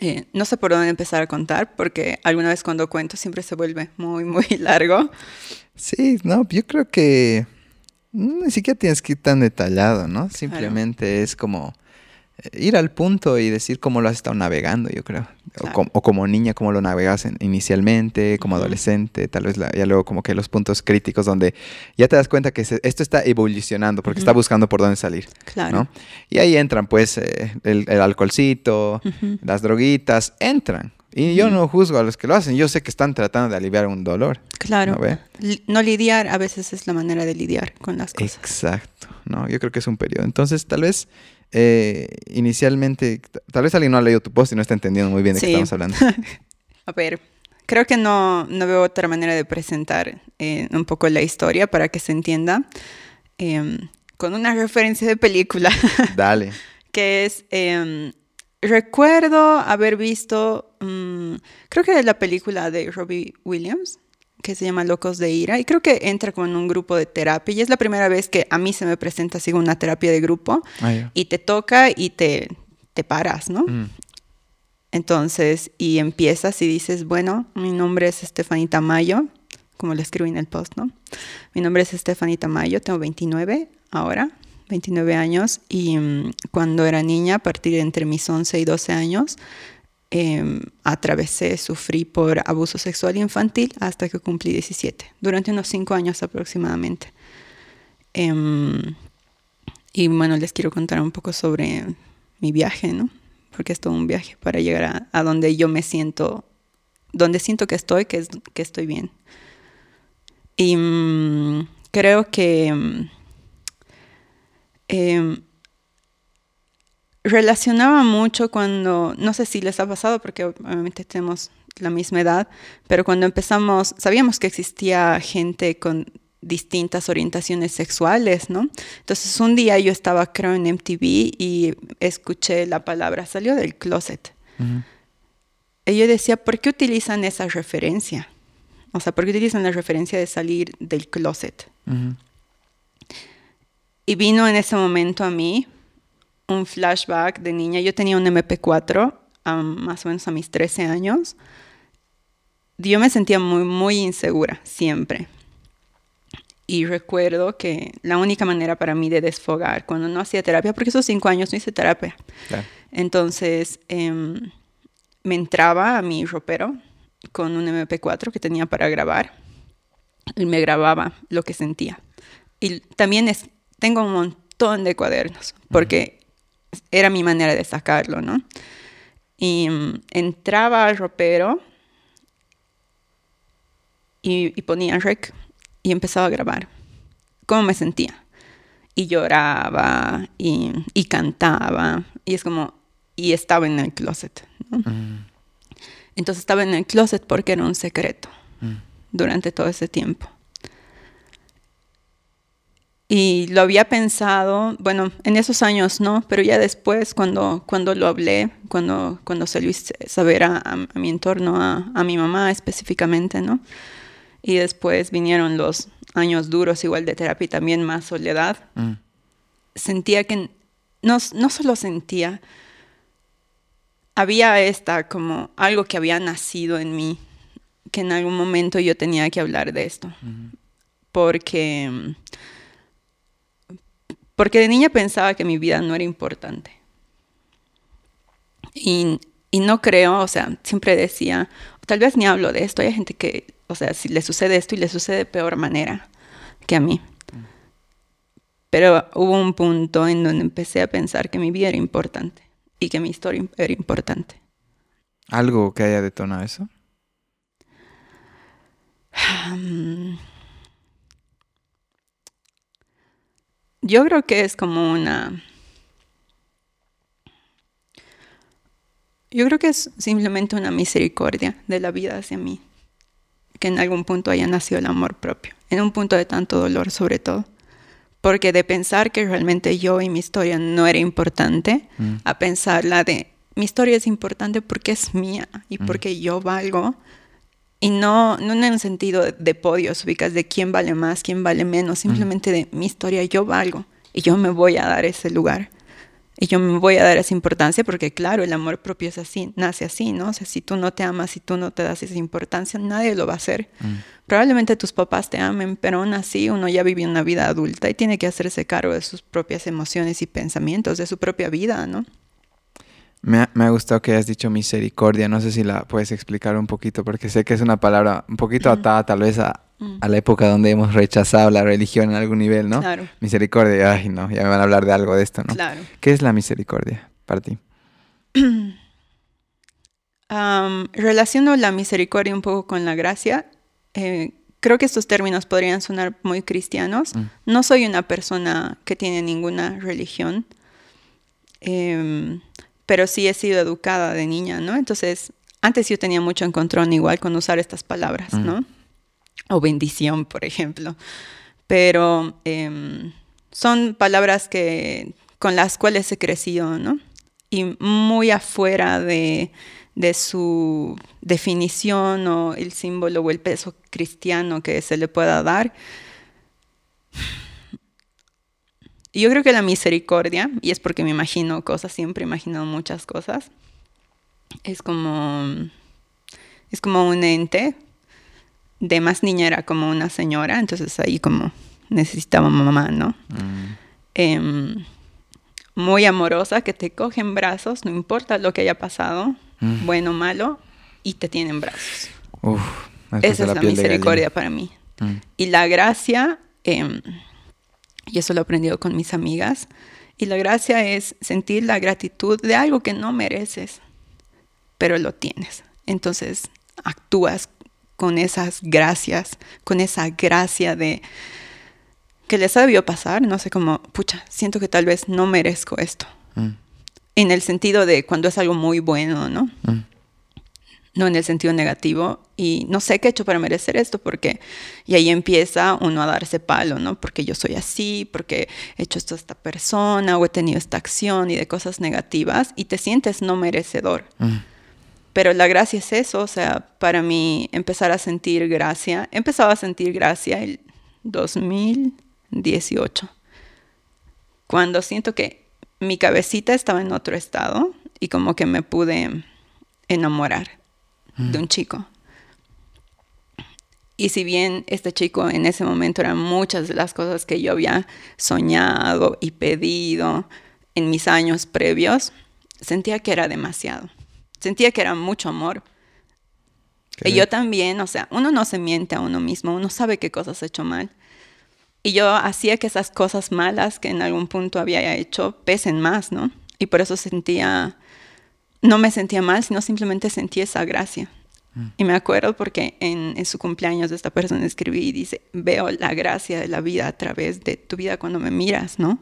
Eh, no sé por dónde empezar a contar, porque alguna vez cuando cuento siempre se vuelve muy, muy <laughs> largo. Sí, no, yo creo que ni siquiera tienes que ir tan detallado, ¿no? Simplemente es como ir al punto y decir cómo lo has estado navegando, yo creo. O, como niña, cómo lo navegas inicialmente, como adolescente, tal vez ya luego como que los puntos críticos donde ya te das cuenta que esto está evolucionando porque está buscando por dónde salir. Claro. Y ahí entran pues eh, el, alcoholcito, las droguitas, entran. Y yo no juzgo a los que lo hacen, yo sé que están tratando de aliviar un dolor. Claro. ¿no, lidiar a veces es la manera de lidiar con las cosas. Exacto, ¿no? Yo creo que es un periodo. Entonces, tal vez eh, inicialmente, tal vez alguien no ha leído tu post y no está entendiendo muy bien de qué estamos hablando. <laughs> A ver, creo que no, no veo otra manera de presentar eh, un poco la historia para que se entienda. Em, con una referencia de película. <laughs> Dale. que es, em, recuerdo haber visto, mm, creo que la película de Robbie Williams, que se llama Locos de Ira y creo que entra como en un grupo de terapia y es la primera vez que a mí se me presenta así una terapia de grupo ah, y te toca y te, te paras, ¿no? Mm. Entonces, y empiezas y dices, bueno, mi nombre es Estefanita Mayo, como lo escribí en el post, ¿no? Mi nombre es Estefanita Mayo, tengo 29 ahora, 29 años y mm, cuando era niña, a partir de entre mis 11 y 12 años, eh, atravesé, sufrí por abuso sexual infantil hasta que cumplí 17, durante unos 5 años aproximadamente. Em, y bueno, les quiero contar un poco sobre mi viaje, ¿no? Porque es todo un viaje para llegar a, donde yo me siento, donde siento que estoy, que, es, que estoy bien. Y mm, creo que eh, relacionaba mucho cuando, no sé si les ha pasado porque obviamente tenemos la misma edad, pero cuando empezamos, sabíamos que existía gente con distintas orientaciones sexuales, ¿no? Entonces un día yo estaba creo en MTV y escuché la palabra, salió del closet. Y yo decía, ¿por qué utilizan esa referencia? O sea, ¿por qué utilizan la referencia de salir del closet? Y vino en ese momento a mí un flashback de niña. Yo tenía un MP4 más o menos a mis 13 años. Yo me sentía muy, muy insegura, siempre. Y recuerdo que la única manera para mí de desfogar, cuando no hacía terapia, porque esos cinco años no hice terapia, entonces em, me entraba a mi ropero con un MP4 que tenía para grabar y me grababa lo que sentía. Y también es, tengo un montón de cuadernos, porque era mi manera de sacarlo, ¿no? Y mm, entraba al ropero y, ponía rec y empezaba a grabar cómo me sentía. Y lloraba y, cantaba. Y es como, y estaba en el closet. Mm. Entonces estaba en el closet porque era un secreto mm. durante todo ese tiempo. Y lo había pensado, bueno, en esos años no, pero ya después cuando, cuando lo hablé, cuando, cuando se lo hice saber a, mi entorno, a, mi mamá específicamente, ¿no? Y después vinieron los años duros igual de terapia y también más soledad. Mm. Sentía que no, no solo sentía, había esta como algo que había nacido en mí, que en algún momento yo tenía que hablar de esto. Porque, porque de niña pensaba que mi vida no era importante. Y, y no creo, o sea, siempre decía, tal vez ni hablo de esto, hay gente que, o sea, si le sucede esto y le sucede de peor manera que a mí. Pero hubo un punto en donde empecé a pensar que mi vida era importante y que mi historia era importante. ¿Algo que haya detonado eso? <sighs> yo creo que es como una... Yo creo que es simplemente una misericordia de la vida hacia mí, que en algún punto haya nacido el amor propio, en un punto de tanto dolor sobre todo, porque de pensar que realmente yo y mi historia no era importante, mm. a pensar la de mi historia es importante porque es mía y mm. porque yo valgo, y no, no en un sentido de, podios, ubicas de quién vale más, quién vale menos, simplemente de mi historia, yo valgo y yo me voy a dar ese lugar. Y yo me voy a dar esa importancia porque, claro, el amor propio es así, nace así, ¿no? O sea, si tú no te amas, si tú no te das esa importancia, nadie lo va a hacer. Mm. Probablemente tus papás te amen, pero aún así uno ya vive una vida adulta y tiene que hacerse cargo de sus propias emociones y pensamientos, de su propia vida, ¿no? Me ha, gustado que hayas dicho misericordia. No sé si la puedes explicar un poquito, porque sé que es una palabra un poquito atada tal vez a, a, la época donde hemos rechazado la religión en algún nivel, ¿no? Claro. Misericordia, ay, no, ya me van a hablar de algo de esto, ¿no? Claro. ¿Qué es la misericordia para ti? <clears throat> relaciono la misericordia un poco con la gracia. Eh, creo que estos términos podrían sonar muy cristianos. Mm. No soy una persona que tiene ninguna religión. Eh, pero sí he sido educada de niña, ¿no? Entonces, antes yo tenía mucho encontrón igual con usar estas palabras, ¿no? O bendición, por ejemplo. Pero em, son palabras que, con las cuales he crecido, ¿no? Y muy afuera de, de su definición o el símbolo o el peso cristiano que se le pueda dar yo creo que la misericordia, y es porque me imagino cosas, siempre he imaginado muchas cosas, es como, es como un ente, de más niña era como una señora, entonces ahí como necesitaba mamá, ¿no? Mm. Em, muy amorosa, que te coge en brazos, no importa lo que haya pasado, mm. bueno o malo, y te tiene en brazos. Esa es la, misericordia para mí. Mm. Y la gracia... Eh, y eso lo he aprendido con mis amigas. Y la gracia es sentir la gratitud de algo que no mereces, pero lo tienes. Entonces actúas con esas gracias, con esa gracia de que les ha debido pasar, no sé cómo, pucha, siento que tal vez no merezco esto. Mm. En el sentido de cuando es algo muy bueno, ¿no? Mm no en el sentido negativo, y no sé qué he hecho para merecer esto, porque, y ahí empieza uno a darse palo, ¿no? Porque yo soy así, porque he hecho esto a esta persona, o he tenido esta acción y de cosas negativas, y te sientes no merecedor. Mm. Pero la gracia es eso, o sea, para mí empezar a sentir gracia, he empezado a sentir gracia el 2018, cuando siento que mi cabecita estaba en otro estado y como que me pude enamorar de un chico. Y si bien este chico en ese momento eran muchas de las cosas que yo había soñado y pedido en mis años previos, sentía que era demasiado. Sentía que era mucho amor. Y yo también, o sea, uno no se miente a uno mismo, uno sabe qué cosas ha hecho mal. Y yo hacía que esas cosas malas que en algún punto había hecho pesen más, ¿no? Y por eso sentía no me sentía mal, sino simplemente sentí esa gracia. Mm. Y me acuerdo porque en, su cumpleaños de esta persona escribí y dice, veo la gracia de la vida a través de tu vida cuando me miras, ¿no?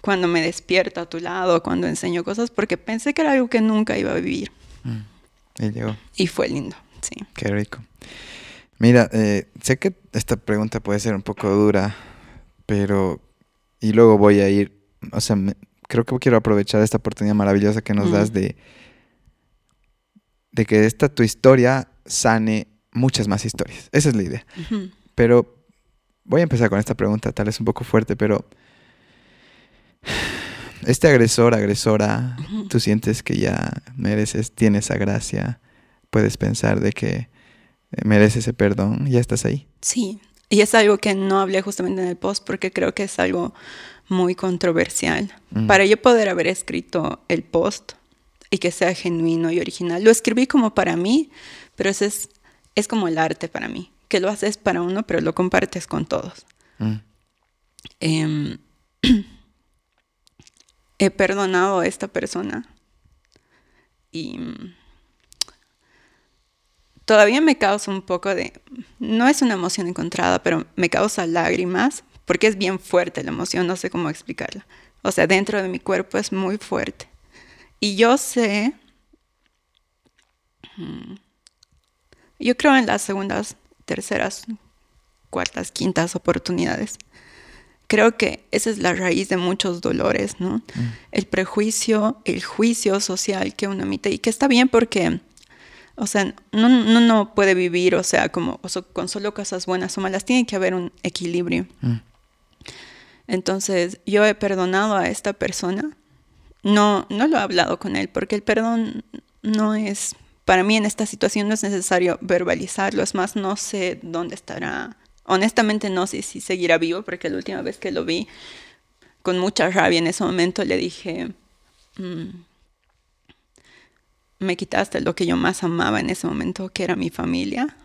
Cuando me despierto a tu lado, cuando enseño cosas, porque pensé que era algo que nunca iba a vivir. Mm. Y llegó. Y fue lindo, sí. Qué rico. Mira, eh, sé que esta pregunta puede ser un poco dura, pero... Y luego voy a ir, o sea, creo que quiero aprovechar esta oportunidad maravillosa que nos das de, de que esta tu historia sane muchas más historias. Esa es la idea. Pero voy a empezar con esta pregunta, tal vez un poco fuerte, pero este agresor, agresora, tú sientes que ya mereces, tienes esa gracia, puedes pensar de que mereces ese perdón, ya estás ahí. Sí, y es algo que no hablé justamente en el post porque creo que es algo muy controversial. Para yo poder haber escrito el post y que sea genuino y original, lo escribí como para mí, pero es, es como el arte para mí, que lo haces para uno, pero lo compartes con todos. Em, <clears throat> he perdonado a esta persona y todavía me causa un poco de, no es una emoción encontrada, pero me causa lágrimas porque es bien fuerte la emoción, no sé cómo explicarla. O sea, dentro de mi cuerpo es muy fuerte. Y yo sé, mm, yo creo en las segundas, terceras, cuartas, quintas oportunidades. Creo que esa es la raíz de muchos dolores, ¿no? Mm. El prejuicio, el juicio social que uno emite y que está bien porque o sea, no, no, puede vivir, o sea, como con solo cosas buenas o malas, tiene que haber un equilibrio. Mm. Entonces, yo he perdonado a esta persona. No, no lo he hablado con él porque el perdón no es, para mí en esta situación no es necesario verbalizarlo, es más, no sé dónde estará. Honestamente no sé si seguirá vivo porque la última vez que lo vi, con mucha rabia en ese momento le dije, mm, me quitaste lo que yo más amaba en ese momento, que era mi familia.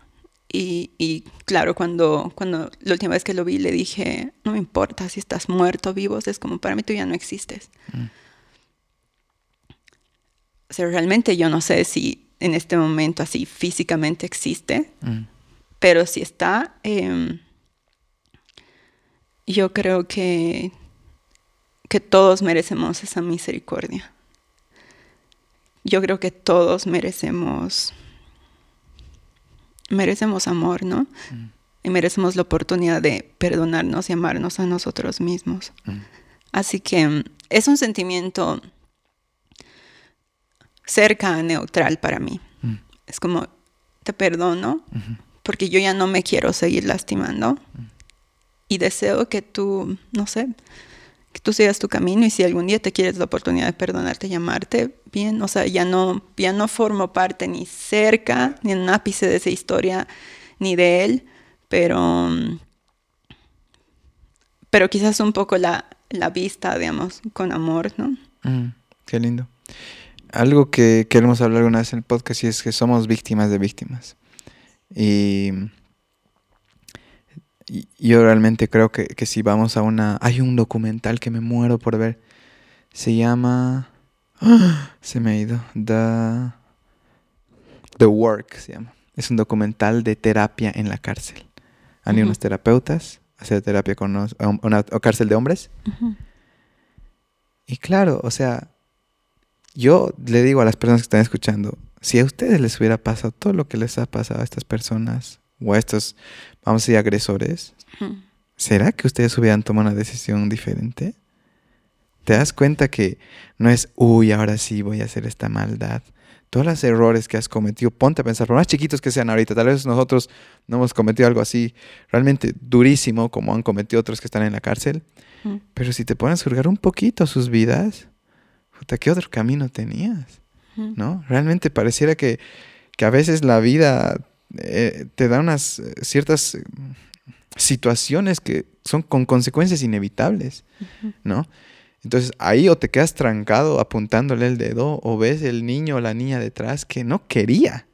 Y, claro, cuando, cuando la última vez que lo vi le dije, no me importa si estás muerto o vivo, es como para mí tú ya no existes. Mm. O sea, realmente yo no sé si en este momento así físicamente existe, mm. pero si está, em, yo creo que, que todos merecemos esa misericordia yo creo que todos merecemos merecemos amor, ¿no? Mm. Y merecemos la oportunidad de perdonarnos y amarnos a nosotros mismos. Mm. Así que mm, es un sentimiento cerca a neutral para mí. Es como, te perdono porque yo ya no me quiero seguir lastimando y deseo que tú, no sé, que tú sigas tu camino y si algún día te quieres la oportunidad de perdonarte y amarte, bien, o sea, ya no, ya no formo parte ni cerca, ni en un ápice de esa historia, ni de él, pero, pero quizás un poco la, la vista, digamos, con amor, ¿no? Mm, qué lindo. Algo que queremos hablar alguna vez en el podcast y es que somos víctimas de víctimas. Y yo realmente creo que, si vamos a una... Hay un documental que me muero por ver. Se llama... <gasps> Se me ha ido. The, The Work se llama. Es un documental de terapia en la cárcel. Han ido unos terapeutas a hacer terapia con una, cárcel de hombres. Y claro, o sea, yo le digo a las personas que están escuchando, si a ustedes les hubiera pasado todo lo que les ha pasado a estas personas o a estos, vamos a decir, agresores, ¿será que ustedes hubieran tomado una decisión diferente? ¿Te das cuenta que no es, uy, ahora sí voy a hacer esta maldad? Todos los errores que has cometido, ponte a pensar, por más chiquitos que sean ahorita, tal vez nosotros no hemos cometido algo así realmente durísimo como han cometido otros que están en la cárcel, pero si te pones a juzgar un poquito sus vidas, ¿qué otro camino tenías? ¿No? Realmente pareciera que, que a veces la vida eh, te da unas eh, ciertas eh, situaciones que son con consecuencias inevitables, ¿no? Entonces ahí o te quedas trancado apuntándole el dedo o ves el niño o la niña detrás que no quería.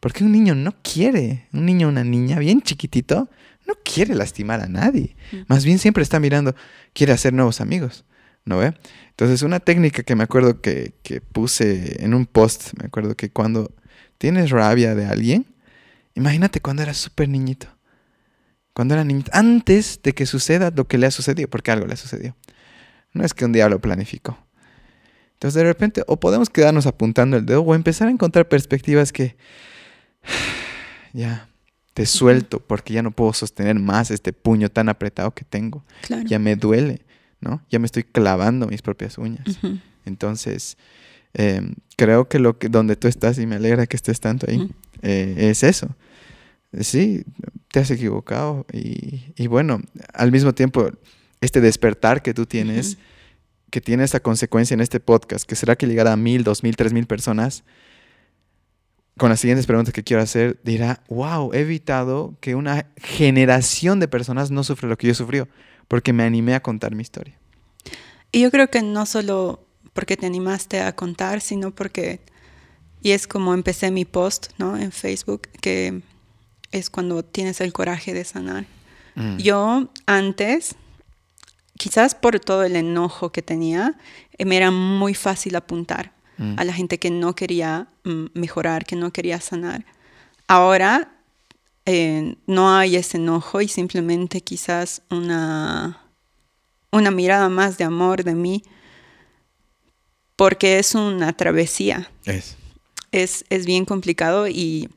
Porque un niño no quiere, un niño o una niña bien chiquitito no quiere lastimar a nadie. Más bien siempre está mirando, quiere hacer nuevos amigos, ¿no ve? Entonces una técnica que me acuerdo que, que puse en un post, me acuerdo que cuando tienes rabia de alguien, Imagínate cuando era súper niñito. Cuando era niñito. Antes de que suceda lo que le ha sucedido, porque algo le sucedió. No es que un día lo planificó. Entonces de repente o podemos quedarnos apuntando el dedo o empezar a encontrar perspectivas que <sighs> ya te suelto porque ya no puedo sostener más este puño tan apretado que tengo. Ya me duele, ¿no? Ya me estoy clavando mis propias uñas. Entonces, em, creo que lo que donde tú estás y me alegra que estés tanto ahí, eh, es eso. Sí, te has equivocado y, bueno, al mismo tiempo, este despertar que tú tienes, que tiene esta consecuencia en este podcast, que será que llegará a mil, dos mil, tres mil personas, con las siguientes preguntas que quiero hacer, dirá, wow, he evitado que una generación de personas no sufra lo que yo sufrió, porque me animé a contar mi historia. Y yo creo que no solo porque te animaste a contar, sino porque, y es como empecé mi post, ¿no? En Facebook, que es cuando tienes el coraje de sanar. Mm. Yo antes, quizás por todo el enojo que tenía, eh, me era muy fácil apuntar mm. a la gente que no quería mm, mejorar, que no quería sanar. Ahora eh, no hay ese enojo y simplemente quizás una, una mirada más de amor de mí, porque es una travesía. Es. Es, es bien complicado y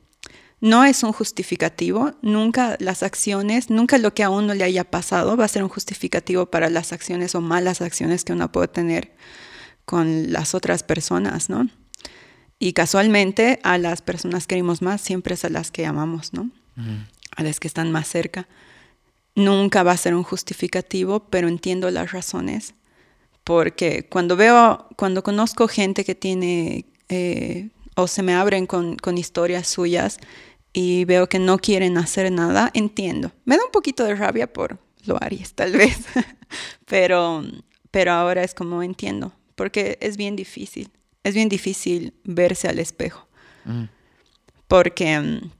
no es un justificativo, nunca las acciones, nunca lo que a uno le haya pasado va a ser un justificativo para las acciones o malas acciones que uno puede tener con las otras personas, ¿no? Y casualmente a las personas que queremos más siempre es a las que amamos, ¿no? A las que están más cerca. Nunca va a ser un justificativo, pero entiendo las razones. Porque cuando veo, cuando conozco gente que tiene eh, o se me abren con, con historias suyas y veo que no quieren hacer nada, entiendo. Me da un poquito de rabia por lo Aries, tal vez, <laughs> pero, pero ahora es como entiendo, porque es bien difícil, es bien difícil verse al espejo, mm. porque mm,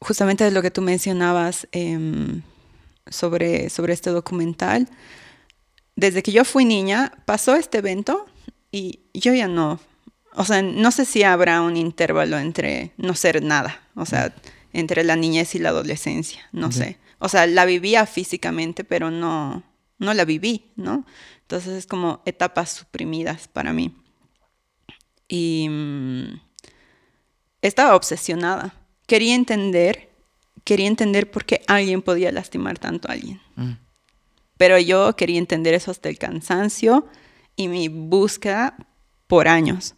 justamente de lo que tú mencionabas em, sobre, sobre este documental, desde que yo fui niña, pasó este evento y yo ya no o sea, no sé si habrá un intervalo entre no ser nada, o sea, entre la niñez y la adolescencia, no sé. O sea, la vivía físicamente, pero no, no la viví, ¿no? Entonces es como etapas suprimidas para mí. Y mm, estaba obsesionada. Quería entender, quería entender por qué alguien podía lastimar tanto a alguien. Mm. Pero yo quería entender eso hasta el cansancio y mi búsqueda por años.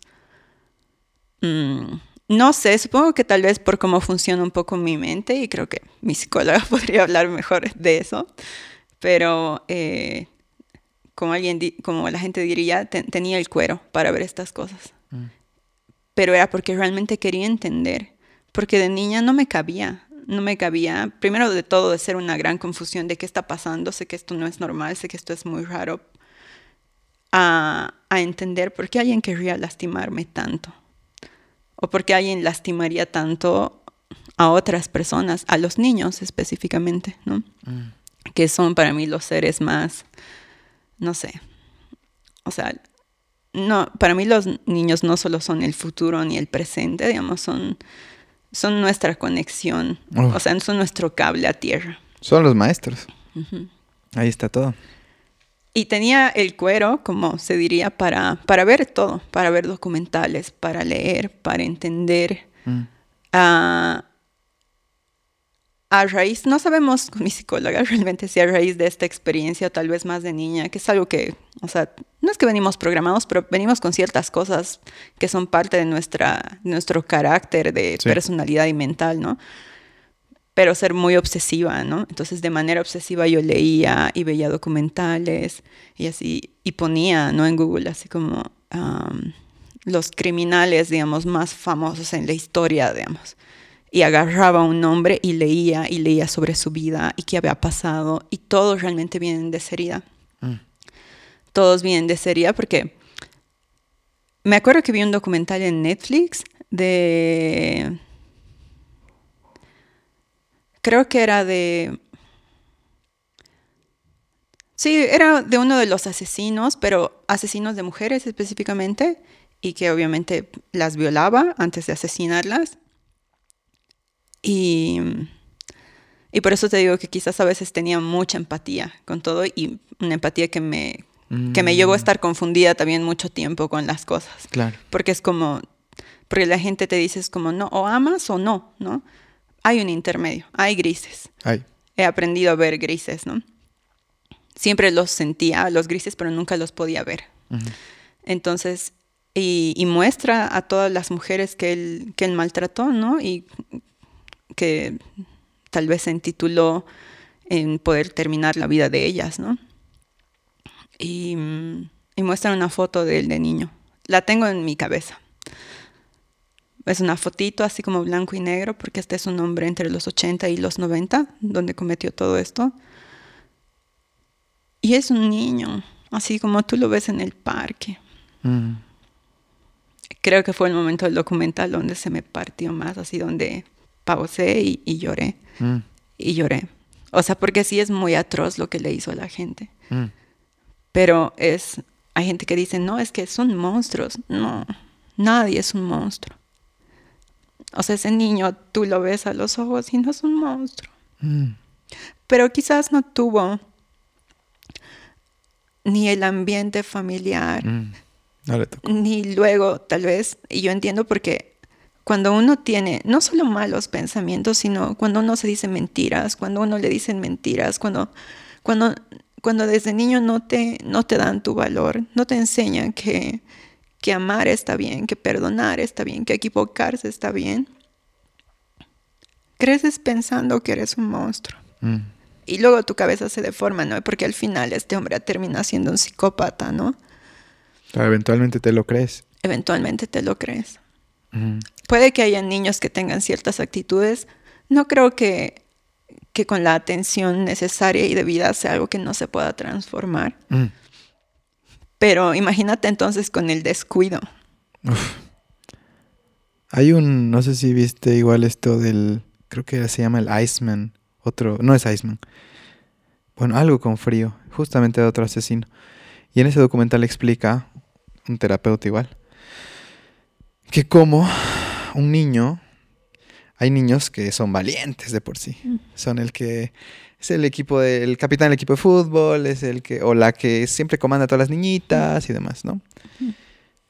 Mm, no sé, supongo que tal vez por cómo funciona un poco mi mente y creo que mi psicóloga <laughs> podría hablar mejor de eso, pero eh, como, alguien como la gente diría, tenía el cuero para ver estas cosas. Mm. Pero era porque realmente quería entender, porque de niña no me cabía, no me cabía, primero de todo, de ser una gran confusión de qué está pasando, sé que esto no es normal, sé que esto es muy raro, a, a entender por qué alguien querría lastimarme tanto o porque alguien lastimaría tanto a otras personas, a los niños específicamente, ¿no? Mm. Que son para mí los seres más, no sé, o sea, no, para mí los niños no solo son el futuro ni el presente, digamos, son, son nuestra conexión, o sea, son nuestro cable a tierra. Son los maestros. Ahí está todo. Y tenía el cuero, como se diría, para, para ver todo, para ver documentales, para leer, para entender. Mm. a raíz, no sabemos con mi psicóloga <laughs> realmente si a raíz de esta experiencia, tal vez más de niña, que es algo que, o sea, no es que venimos programados, pero venimos con ciertas cosas que son parte de nuestra, nuestro carácter de personalidad y mental, ¿no? Pero ser muy obsesiva, ¿no? Entonces de manera obsesiva yo leía y veía documentales y así, y ponía, ¿no? En Google así como los criminales, digamos, más famosos en la historia, digamos. Y agarraba un nombre y leía y leía sobre su vida y qué había pasado y todos realmente vienen de herida. Mm. Todos vienen de herida porque me acuerdo que vi un documental en Netflix de creo que era de... Sí, era de uno de los asesinos, pero asesinos de mujeres específicamente, y que obviamente las violaba antes de asesinarlas. Y, y por eso te digo que quizás a veces tenía mucha empatía con todo y una empatía que me, que me llevó a mm. estar confundida también mucho tiempo con las cosas. Claro. Porque es como, porque la gente te dice es como, no, o amas o no, ¿no? Hay un intermedio, hay grises. He aprendido a ver grises, ¿no? Siempre los sentía, los grises, pero nunca los podía ver. Entonces, y, muestra a todas las mujeres que él, que él maltrató, ¿no? Y que tal vez se intituló en poder terminar la vida de ellas, ¿no? Y, y muestran una foto de él de niño. La tengo en mi cabeza. Es una fotito así como blanco y negro, porque este es un hombre entre los 80 y los 90, donde cometió todo esto. Y es un niño, así como tú lo ves en el parque. Mm. Creo que fue el momento del documental donde se me partió más, así donde pausé y, lloré. Mm. Y lloré. O sea, porque sí es muy atroz lo que le hizo a la gente. Mm. Pero es, hay gente que dice, no, es que son monstruos. No, nadie es un monstruo. O sea, ese niño tú lo ves a los ojos y no es un monstruo. Pero quizás no tuvo ni el ambiente familiar, mm, ni luego tal vez, y yo entiendo porque cuando uno tiene no solo malos pensamientos, sino cuando uno se dice mentiras, cuando uno le dicen mentiras, cuando, cuando, cuando desde niño no te, no te dan tu valor, no te enseñan que, que amar está bien, que perdonar está bien, que equivocarse está bien, creces pensando que eres un monstruo. Mm y luego tu cabeza se deforma, ¿no? Porque al final este hombre termina siendo un psicópata, ¿no? eventualmente te lo crees. Eventualmente te lo crees. Puede que haya niños que tengan ciertas actitudes. No creo que, que con la atención necesaria y debida sea algo que no se pueda transformar. Mm. Pero imagínate entonces con el descuido. Hay un, no sé si viste igual esto del, creo que se llama el Iceman, otro, no es Iceman. Bueno, algo con frío, justamente de otro asesino. Y en ese documental explica, un terapeuta igual, que como un niño, hay niños que son valientes de por sí. Mm. Son el que es el equipo del capitán del equipo de fútbol, es el que, o la que siempre comanda a todas las niñitas y demás, ¿no?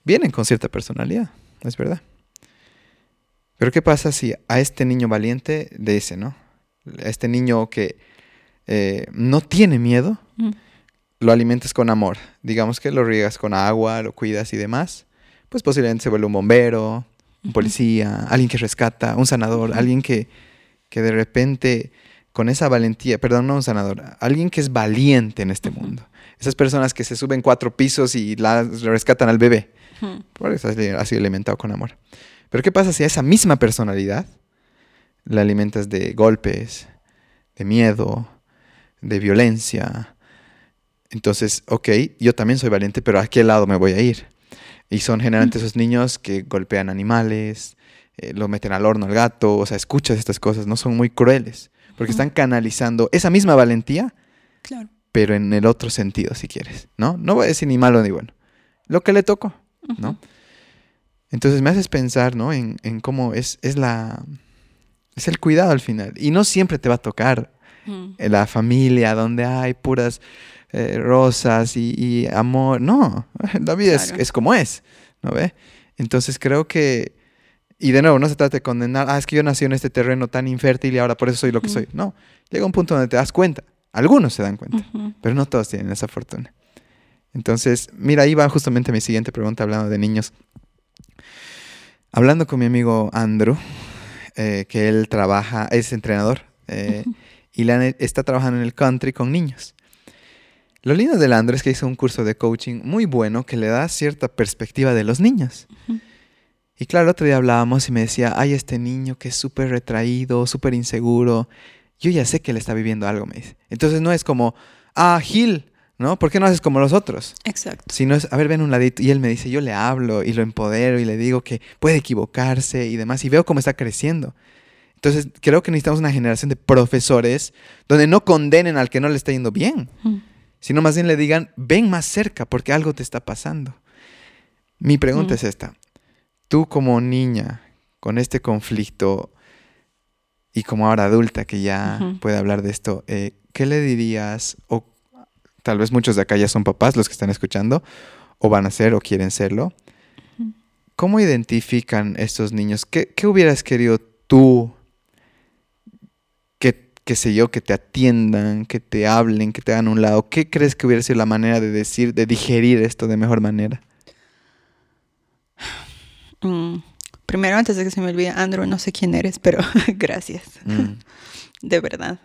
Vienen con cierta personalidad, es verdad. Pero ¿qué pasa si a este niño valiente de ese, ¿no? este niño que eh, no tiene miedo, mm. lo alimentes con amor. Digamos que lo riegas con agua, lo cuidas y demás, pues posiblemente se vuelve un bombero, un policía, alguien que rescata, un sanador, alguien que, que de repente con esa valentía, perdón, no un sanador, alguien que es valiente en este mundo. Esas personas que se suben cuatro pisos y la rescatan al bebé. Por eso ha sido alimentado con amor. Pero ¿qué pasa si a esa misma personalidad la alimentas de golpes, de miedo, de violencia. Entonces, ok, yo también soy valiente, pero ¿a qué lado me voy a ir? Y son generalmente esos niños que golpean animales, eh, lo meten al horno al gato, o sea, escuchas estas cosas, no son muy crueles, porque están canalizando esa misma valentía, claro. pero en el otro sentido, si quieres, ¿no? No voy a decir ni malo ni bueno, lo que le tocó, ¿no? Entonces me haces pensar, ¿no? En, en cómo es, es la, es el cuidado al final. Y no siempre te va a tocar mm. la familia donde hay puras eh, rosas y, amor. No, <laughs> la vida es, como es, ¿no ve? Entonces creo que, y de nuevo, no se trata de condenar, ah, es que yo nací en este terreno tan infértil y ahora por eso soy lo que soy. No, llega un punto donde te das cuenta. Algunos se dan cuenta, pero no todos tienen esa fortuna. Entonces, mira, ahí va justamente mi siguiente pregunta hablando de niños. Hablando con mi amigo Andrew, eh, que él trabaja, es entrenador eh, y está trabajando en el country con niños. Lo lindo de Landro es que hizo un curso de coaching muy bueno que le da cierta perspectiva de los niños. Y claro, el otro día hablábamos y me decía, hay este niño que es súper retraído, súper inseguro. Yo ya sé que él está viviendo algo, me dice. Entonces no es como, ah, Gil, ¿no? ¿Por qué no haces como los otros? Exacto. Si no es, a ver, ven un ladito. Y él me dice, yo le hablo y lo empodero y le digo que puede equivocarse y demás. Y veo cómo está creciendo. Entonces, creo que necesitamos una generación de profesores donde no condenen al que no le está yendo bien, sino más bien le digan, ven más cerca porque algo te está pasando. Mi pregunta es esta. Tú como niña, con este conflicto y como ahora adulta que ya puede hablar de esto, eh, ¿qué le dirías o tal vez muchos de acá ya son papás los que están escuchando, o van a ser o quieren serlo. ¿Cómo identifican estos niños? ¿Qué, hubieras querido tú que, qué sé yo, que te atiendan, que te hablen, que te hagan un lado? ¿Qué crees que hubiera sido la manera de decir, de digerir esto de mejor manera? <sighs> Mm, primero, antes de que se me olvide, Andrew, no sé quién eres, pero <laughs> gracias. Mm. <laughs> de verdad.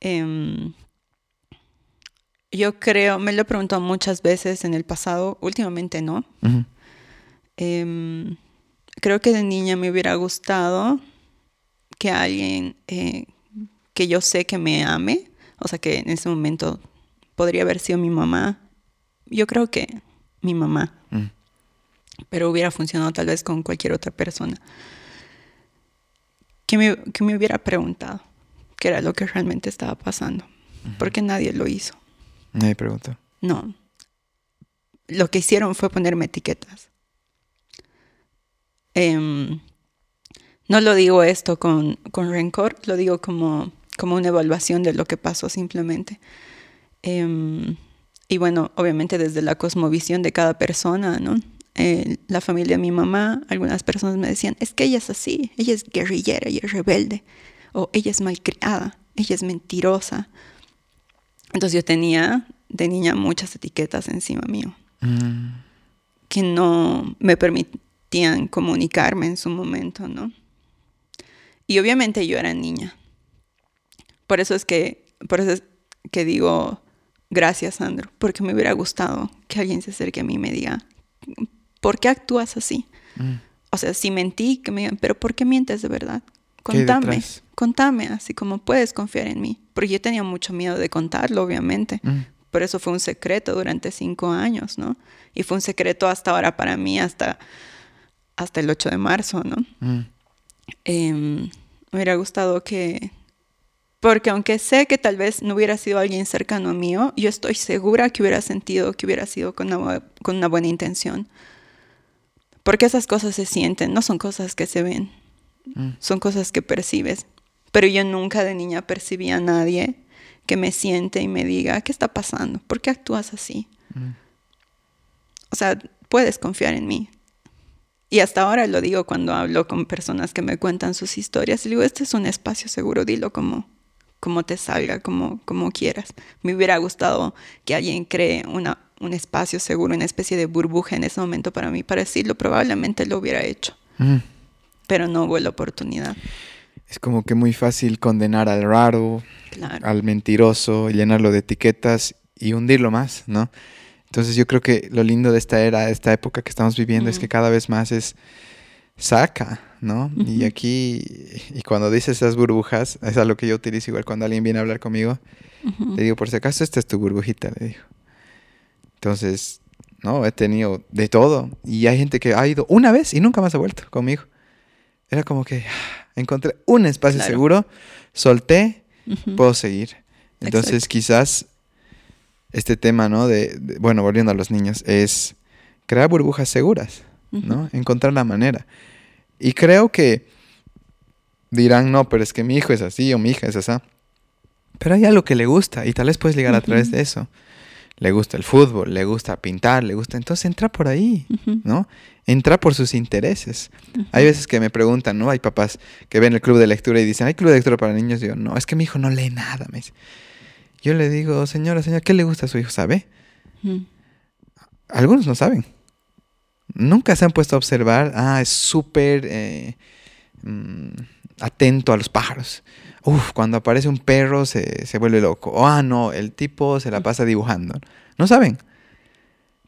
Em, yo creo, me lo he preguntado muchas veces en el pasado, últimamente no. Em, creo que de niña me hubiera gustado que alguien eh, que yo sé que me ame, o sea que en ese momento podría haber sido mi mamá. Yo creo que mi mamá, mm. pero hubiera funcionado tal vez con cualquier otra persona. Que me, que me hubiera preguntado qué era lo que realmente estaba pasando, porque nadie lo hizo. Nadie preguntó. No. Lo que hicieron fue ponerme etiquetas. Em, no lo digo esto con, con, rencor, lo digo como, como una evaluación de lo que pasó simplemente. Em, y bueno, obviamente desde la cosmovisión de cada persona, ¿no? Eh, la familia de mi mamá, algunas personas me decían, es que ella es así, ella es guerrillera, ella es rebelde, o ella es malcriada, ella es mentirosa. Entonces yo tenía de niña muchas etiquetas encima mío, mm. que no me permitían comunicarme en su momento, ¿no? Y obviamente yo era niña. Por eso es que, por eso es que digo, gracias Sandro, porque me hubiera gustado que alguien se acerque a mí y me diga, ¿por qué actúas así? Mm. O sea, si mentí, que me digan, pero ¿por qué mientes de verdad? Contame, contame, así como puedes confiar en mí. Porque yo tenía mucho miedo de contarlo, obviamente. Mm. Por eso fue un secreto durante cinco años, ¿no? Y fue un secreto hasta ahora para mí, hasta, hasta el 8 de marzo, ¿no? Mm. Em, me hubiera gustado que, porque aunque sé que tal vez no hubiera sido alguien cercano a mío, yo estoy segura que hubiera sentido que hubiera sido con una, con una buena intención. Porque esas cosas se sienten, no son cosas que se ven, mm. son cosas que percibes. Pero yo nunca de niña percibí a nadie que me siente y me diga, ¿qué está pasando? ¿Por qué actúas así? Mm. O sea, puedes confiar en mí. Y hasta ahora lo digo cuando hablo con personas que me cuentan sus historias. Y digo, este es un espacio seguro, dilo como, como te salga, como, como quieras. Me hubiera gustado que alguien cree una, un espacio seguro, una especie de burbuja en ese momento para mí, para decirlo. Probablemente lo hubiera hecho. Mm. Pero no hubo la oportunidad es como que muy fácil condenar al raro, al mentiroso, llenarlo de etiquetas y hundirlo más, ¿no? Entonces yo creo que lo lindo de esta era, de esta época que estamos viviendo es que cada vez más es saca, ¿no? Y aquí, y cuando dices esas burbujas, es algo que yo utilizo igual cuando alguien viene a hablar conmigo, le digo, por si acaso, esta es tu burbujita, le digo. Entonces, no, he tenido de todo. Y hay gente que ha ido una vez y nunca más ha vuelto conmigo. Era como que encontré un espacio seguro, solté, puedo seguir. Entonces quizás este tema, ¿no? De, bueno, volviendo a los niños, es crear burbujas seguras, ¿no? Encontrar la manera. Y creo que dirán, no, pero es que mi hijo es así o mi hija es así. Pero hay algo que le gusta y tal vez puedes llegar a través de eso le gusta el fútbol, le gusta pintar, le gusta, entonces entra por ahí, ¿no? Entra por sus intereses. Hay veces que me preguntan, ¿no? Hay papás que ven el club de lectura y dicen, ¿hay club de lectura para niños? Y yo, no, es que mi hijo no lee nada. Me Yo le digo, señora, señora, ¿qué le gusta a su hijo? ¿Sabe? Algunos no saben. Nunca se han puesto a observar, ah, es súper eh, mm, atento a los pájaros Uf, cuando aparece un perro se, vuelve loco. Oh, ah, no, el tipo se la pasa dibujando. No saben.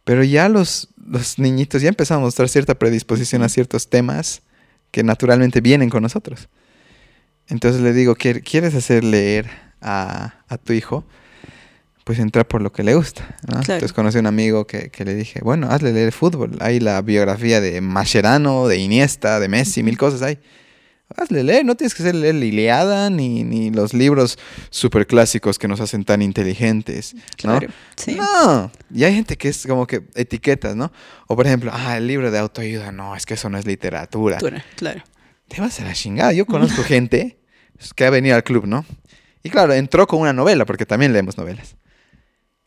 Pero ya los, los niñitos ya empezaron a mostrar cierta predisposición a ciertos temas que naturalmente vienen con nosotros. Entonces le digo, ¿quieres hacer leer a, tu hijo? Pues entrar por lo que le gusta. Entonces conocí a un amigo que, le dije, bueno, hazle leer fútbol. Hay la biografía de Mascherano, de Iniesta, de Messi, mil cosas hay hazle leer, no tienes que ser leer Liliada ni, ni los libros super clásicos que nos hacen tan inteligentes, ¿no? Claro, sí. No, y hay gente que es como que etiquetas, ¿no? O por ejemplo, ah, el libro de autoayuda, no, es que eso no es literatura. Claro. Te vas a la chingada. Yo conozco <laughs> gente que ha venido al club, ¿no? Y claro, entró con una novela, porque también leemos novelas.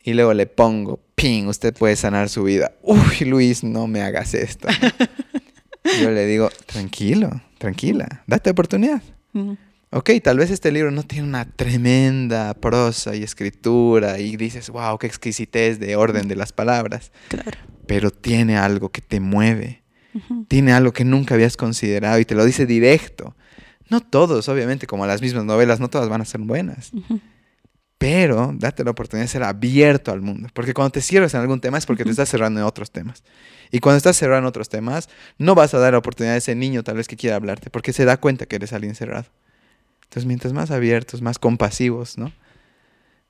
Y luego le pongo, ping, usted puede sanar su vida. Uy, Luis, no me hagas esto. <laughs> Yo le digo, tranquilo, tranquila, date oportunidad. Ok, tal vez este libro no tiene una tremenda prosa y escritura y dices, wow, qué exquisitez de orden de las palabras. Claro. Pero tiene algo que te mueve. Tiene algo que nunca habías considerado y te lo dice directo. No todos, obviamente, como las mismas novelas, no todas van a ser buenas. Pero date la oportunidad de ser abierto al mundo. Porque cuando te cierras en algún tema es porque te estás cerrando en otros temas. Y cuando estás cerrado en otros temas, no vas a dar la oportunidad a ese niño tal vez que quiera hablarte, porque se da cuenta que eres alguien cerrado. Entonces, mientras más abiertos, más compasivos, ¿no?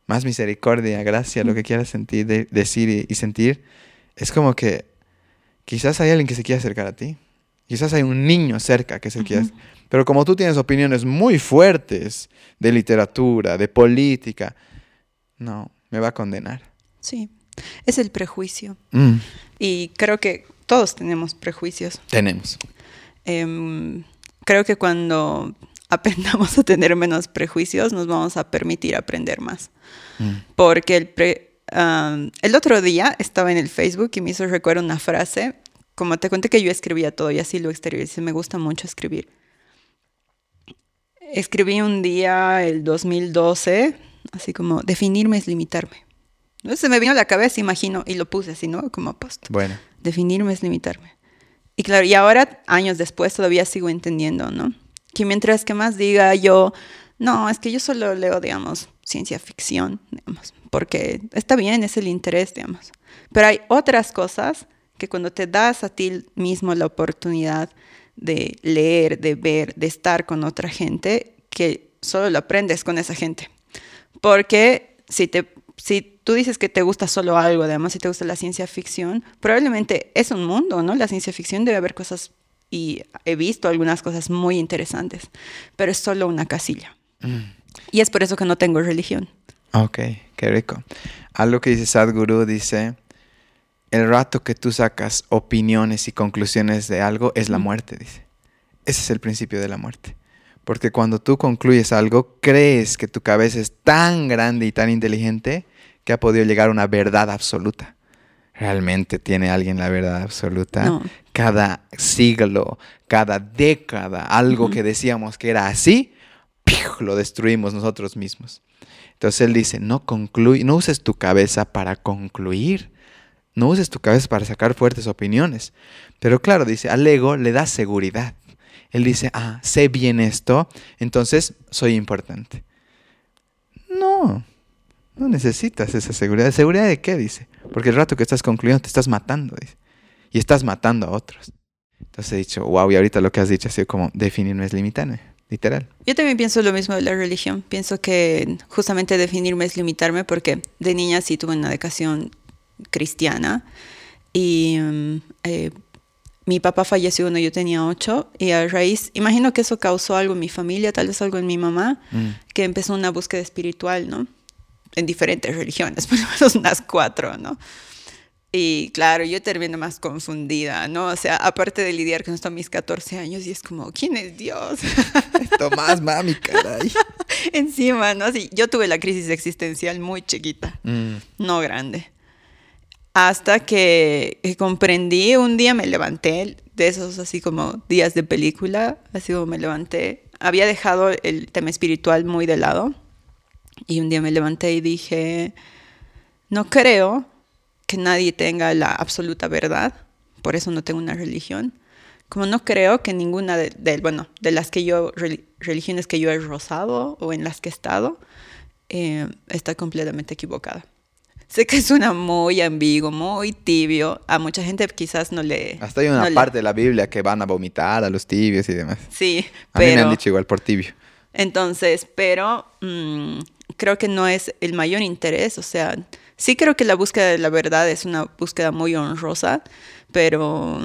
Más misericordia, gracia, lo que quieras sentir, decir y, sentir, es como que quizás hay alguien que se quiera acercar a ti. Quizás hay un niño cerca que se quiera... Pero como tú tienes opiniones muy fuertes de literatura, de política, no, me va a condenar. Sí, es el prejuicio. Mm. Y creo que todos tenemos prejuicios. Tenemos. Em, creo que cuando <laughs> aprendamos a tener menos prejuicios, nos vamos a permitir aprender más. Mm. Porque el, el otro día estaba en el Facebook y me hizo recuerdo una frase, como te conté que yo escribía todo y así lo exterioricé, me gusta mucho escribir escribí un día, el 2012, así como, definirme es limitarme. ¿No? Se me vino a la cabeza, imagino, y lo puse así, ¿no? Como post. Bueno. Definirme es limitarme. Y claro, y ahora, años después, todavía sigo entendiendo, ¿no? Que mientras que más diga yo, no, es que yo solo leo, digamos, ciencia ficción, digamos, porque está bien, es el interés, digamos. Pero hay otras cosas que cuando te das a ti mismo la oportunidad de leer, de ver, de estar con otra gente, que solo lo aprendes con esa gente. Porque si, te, si tú dices que te gusta solo algo, además si te gusta la ciencia ficción, probablemente es un mundo, ¿no? La ciencia ficción debe haber cosas, y he visto algunas cosas muy interesantes, pero es solo una casilla. Mm. Y es por eso que no tengo religión. Ok, qué rico. Algo que dice Sadhguru dice, el rato que tú sacas opiniones y conclusiones de algo es la muerte, dice. Ese es el principio de la muerte. Porque cuando tú concluyes algo, crees que tu cabeza es tan grande y tan inteligente que ha podido llegar a una verdad absoluta. ¿Realmente tiene alguien la verdad absoluta? Cada siglo, cada década, algo que decíamos que era así, lo destruimos nosotros mismos. Entonces él dice, no, concluye, no uses tu cabeza para concluir no uses tu cabeza para sacar fuertes opiniones. Pero claro, dice, al ego le da seguridad. Él dice, ah, sé bien esto, entonces soy importante. No, no necesitas esa seguridad. ¿Seguridad de qué? Dice. Porque el rato que estás concluyendo te estás matando. Dice. Y estás matando a otros. Entonces he dicho, wow, y ahorita lo que has dicho ha sido como definir no es limitarme, literal. Yo también pienso lo mismo de la religión. Pienso que justamente definirme es limitarme porque de niña sí tuve una educación cristiana. Y mm, eh, mi papá falleció cuando yo tenía ocho y a raíz, imagino que eso causó algo en mi familia, tal vez algo en mi mamá, mm. que empezó una búsqueda espiritual, ¿no? En diferentes religiones, <laughs> por lo menos unas cuatro, ¿no? Y claro, yo termino más confundida, ¿no? O sea, aparte de lidiar con esto a mis 14 años, y es como, ¿quién es Dios? <laughs> Tomás, mami, caray. <laughs> Encima, ¿no? Sí, yo tuve la crisis existencial muy chiquita, mm. no grande hasta que, comprendí, un día me levanté, de esos así como días de película, así como me levanté, había dejado el tema espiritual muy de lado y un día me levanté y dije, no creo que nadie tenga la absoluta verdad, por eso no tengo una religión. Como no creo que ninguna de, bueno, de las que yo, religiones que yo he rozado o en las que he estado, eh, está completamente equivocada. Sé que suena muy ambiguo, muy tibio. A mucha gente quizás no le... Hasta hay una parte de la Biblia que van a vomitar a los tibios y demás. Sí, a mí me han dicho igual por tibio. Entonces, pero mm, creo que no es el mayor interés. O sea, sí creo que la búsqueda de la verdad es una búsqueda muy honrosa, pero...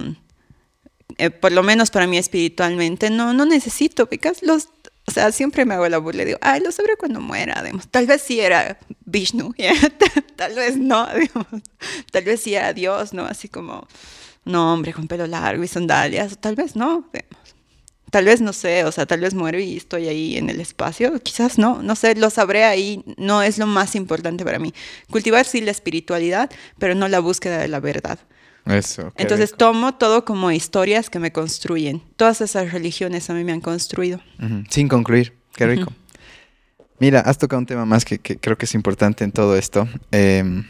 Eh, por lo menos para mí espiritualmente, no, no necesito, porque los o sea, siempre me hago la burla y digo, ay, lo sabré cuando muera, digamos. Tal vez sí era Vishnu, <laughs> tal vez no, <laughs> digamos. Tal vez sí era Dios, ¿no? Así como un hombre con pelo largo y sandalias, tal vez no, digamos. Tal vez no sé, o sea, tal vez muero y estoy ahí en el espacio, quizás no, no sé, lo sabré ahí, no es lo más importante para mí. Cultivar sí la espiritualidad, pero no la búsqueda de la verdad. Eso. Entonces tomo todo como historias que me construyen. Todas esas religiones a mí me han construido. Sin concluir. Qué rico. Mira, has tocado un tema más que, creo que es importante en todo esto. Em,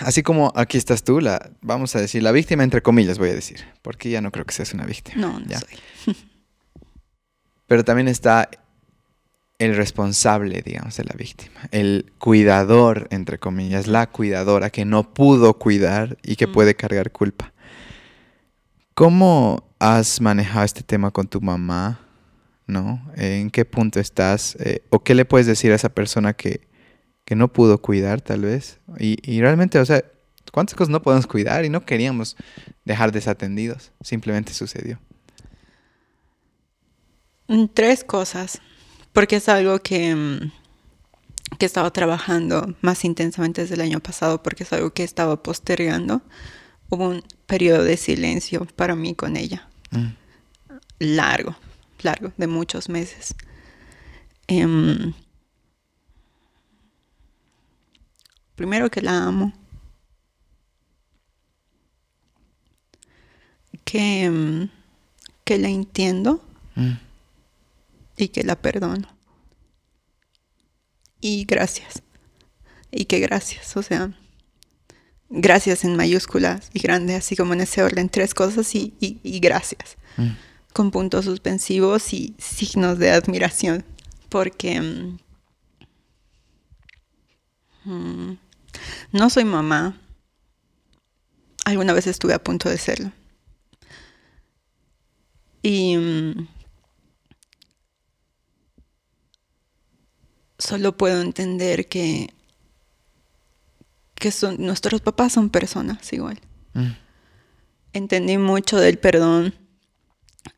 así como aquí estás tú, la, vamos a decir, la víctima entre comillas voy a decir, porque ya no creo que seas una víctima. No, no soy. <laughs> Pero también está el responsable, digamos, de la víctima, el cuidador, entre comillas, la cuidadora que no pudo cuidar y que Mm. puede cargar culpa. ¿Cómo has manejado este tema con tu mamá? ¿No? ¿En qué punto estás? Eh, ¿O qué le puedes decir a esa persona que, que no pudo cuidar, tal vez? Y, y realmente, o sea, ¿cuántas cosas no podemos cuidar y no queríamos dejar desatendidos? Simplemente sucedió. Mm, Tres cosas, porque es algo que, mm, que he estado trabajando más intensamente desde el año pasado, porque es algo que estaba postergando. Hubo un periodo de silencio para mí con ella, Mm. largo, largo, de muchos meses. Em, primero que la amo. Que, em, que la entiendo Mm. Y que la perdono. Y gracias. Y que gracias, o sea, gracias en mayúsculas y grande, así como en ese orden, tres cosas y, y- y gracias, Mm. con puntos suspensivos y signos de admiración, porque mm, mm, no soy mamá, alguna vez estuve a punto de serlo. Y mm, solo puedo entender que, que son, nuestros papás son personas igual. Mm. Entendí mucho del perdón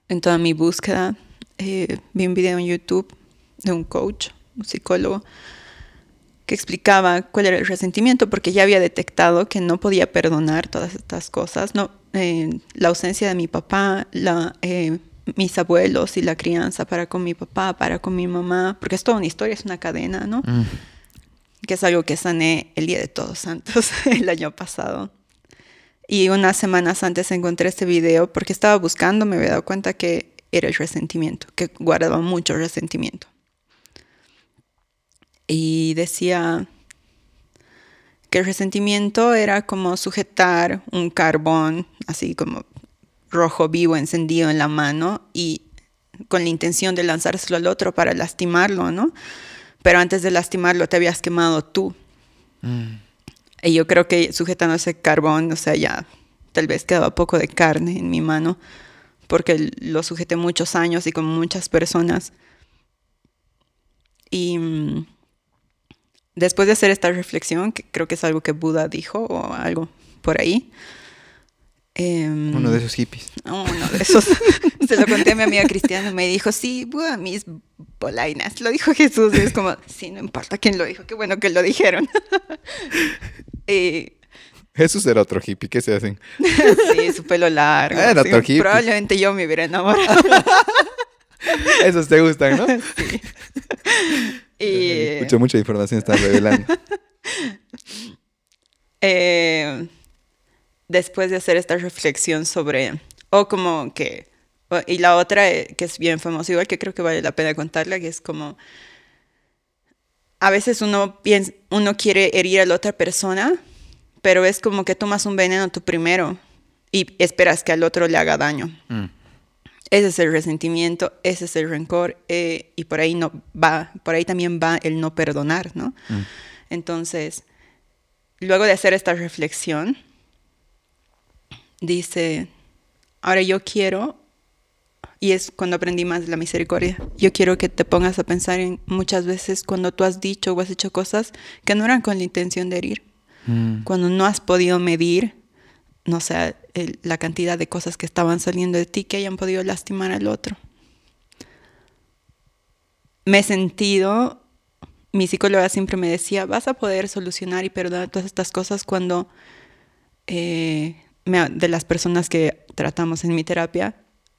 en toda mi búsqueda. Eh, vi un video en YouTube de un coach, un psicólogo, que explicaba cuál era el resentimiento, porque ya había detectado que no podía perdonar todas estas cosas. No, eh, la ausencia de mi papá, la, eh, mis abuelos y la crianza para con mi papá, para con mi mamá, porque es toda una historia, es una cadena, ¿no? Mm. que es algo que sané el día de Todos Santos <laughs> el año pasado. Y unas semanas antes encontré este video porque estaba buscando, me había dado cuenta que era el resentimiento, que guardaba mucho resentimiento. Y decía que el resentimiento era como sujetar un carbón así como rojo vivo encendido en la mano y con la intención de lanzárselo al otro para lastimarlo, ¿no? Pero antes de lastimarlo te habías quemado tú. Mm. Y yo creo que sujetando ese carbón, o sea, ya tal vez quedaba poco de carne en mi mano, porque lo sujeté muchos años y con muchas personas. Y mm, después de hacer esta reflexión, que creo que es algo que Buda dijo o algo por ahí. Em, Uno de esos hippies. uno de esos. <laughs> Se lo conté a mi amiga cristiana y me dijo, sí, Buda, mis polainas. Lo dijo Jesús. Y es como, sí, no importa quién lo dijo. Qué bueno que lo dijeron. <laughs> y, Jesús era otro hippie, ¿qué se hacen? sí, su pelo largo. Era sí, otro hippie. Probablemente yo me hubiera enamorado. <laughs> Esos te gustan, ¿no? sí. Y, Mucha, mucha información estás revelando. eh, después de hacer esta reflexión sobre, o como que, y la otra eh, que es bien famosa, igual que creo que vale la pena contarla, que es como, a veces uno, piensa, uno quiere herir a la otra persona, pero es como que tomas un veneno tú primero y esperas que al otro le haga daño. Mm. Ese es el resentimiento, ese es el rencor eh, y por ahí no va, por ahí también va el no perdonar, ¿no? Mm. Entonces, luego de hacer esta reflexión, dice, ahora yo quiero, y es cuando aprendí más de la misericordia, yo quiero que te pongas a pensar en muchas veces cuando tú has dicho o has hecho cosas que no eran con la intención de herir, Mm. cuando no has podido medir, no sé, el- la cantidad de cosas que estaban saliendo de ti que hayan podido lastimar al otro. Me he sentido, mi psicóloga siempre me decía, vas a poder solucionar y perdonar todas estas cosas cuando eh, me- de las personas que tratamos en mi terapia,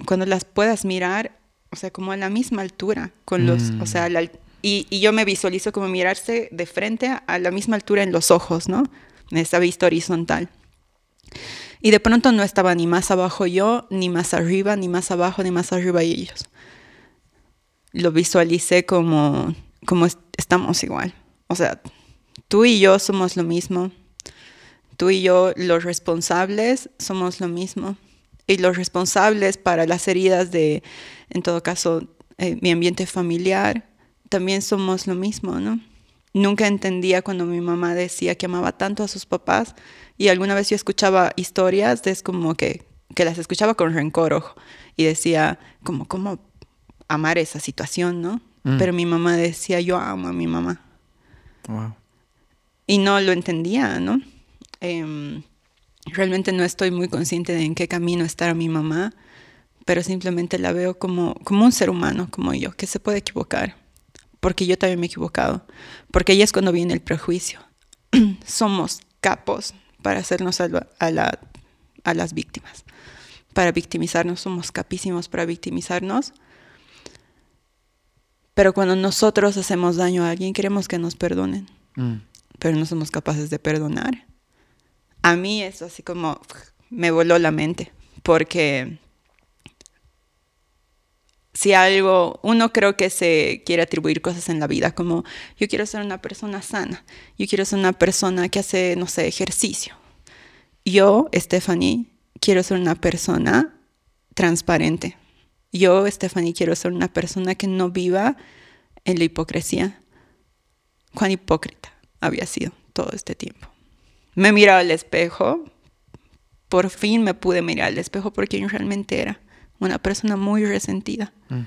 cuando las puedas mirar, o sea, como a la misma altura, con los, Mm. o sea, la- y, y yo me visualizo como mirarse de frente a, a la misma altura en los ojos, ¿no? En esa vista horizontal. Y de pronto no estaba ni más abajo yo, ni más arriba, ni más abajo, ni más arriba ellos. Lo visualicé como, como est- estamos igual. O sea, tú y yo somos lo mismo. Tú y yo, los responsables, somos lo mismo. Y los responsables para las heridas de, en todo caso, eh, mi ambiente familiar, también somos lo mismo, ¿no? Nunca entendía cuando mi mamá decía que amaba tanto a sus papás y alguna vez yo escuchaba historias de es como que, que las escuchaba con rencor ojo, y decía como, ¿cómo amar esa situación, no? Mm. Pero mi mamá decía, yo amo a mi mamá. Wow. Y no lo entendía, ¿no? Em, realmente no estoy muy consciente de en qué camino está mi mamá, pero simplemente la veo como, como un ser humano, como yo, que se puede equivocar, porque yo también me he equivocado, porque ahí es cuando viene el prejuicio. <clears throat> Somos capos para hacernos a, la- a la- a las víctimas, para victimizarnos, somos capísimos para victimizarnos. Pero cuando nosotros hacemos daño a alguien, queremos que nos perdonen Mm. pero no somos capaces de perdonar. A mí eso así como me voló la mente, porque si algo, uno creo que se quiere atribuir cosas en la vida, como yo quiero ser una persona sana, yo quiero ser una persona que hace, no sé, ejercicio. Yo, Stephanie, quiero ser una persona transparente. Yo, Stephanie, quiero ser una persona que no viva en la hipocresía cuán hipócrita había sido todo este tiempo. Me miraba al espejo, por fin me pude mirar al espejo por quien realmente era, una persona muy resentida, Mm.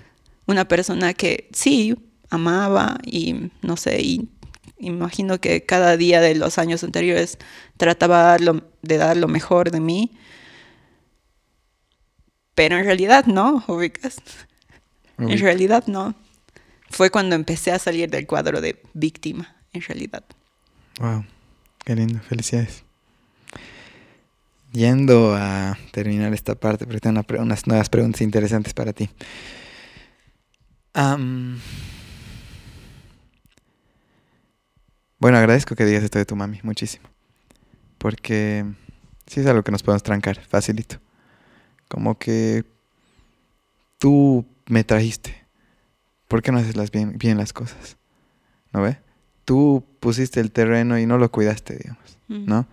una persona que sí amaba y no sé, y imagino que cada día de los años anteriores trataba de dar lo, de dar lo mejor de mí, pero en realidad no, ubicas. En realidad no. Fue cuando empecé a salir del cuadro de víctima, en realidad. Wow, qué lindo, felicidades. Yendo a terminar esta parte, porque tengo unas nuevas preguntas interesantes para ti. Bueno, agradezco que digas esto de tu mami, muchísimo. Porque sí es algo que nos podemos trancar, facilito. Como que tú me trajiste. ¿Por qué no haces las bien, bien las cosas? ¿No ve? Tú pusiste el terreno y no lo cuidaste, digamos. ¿no?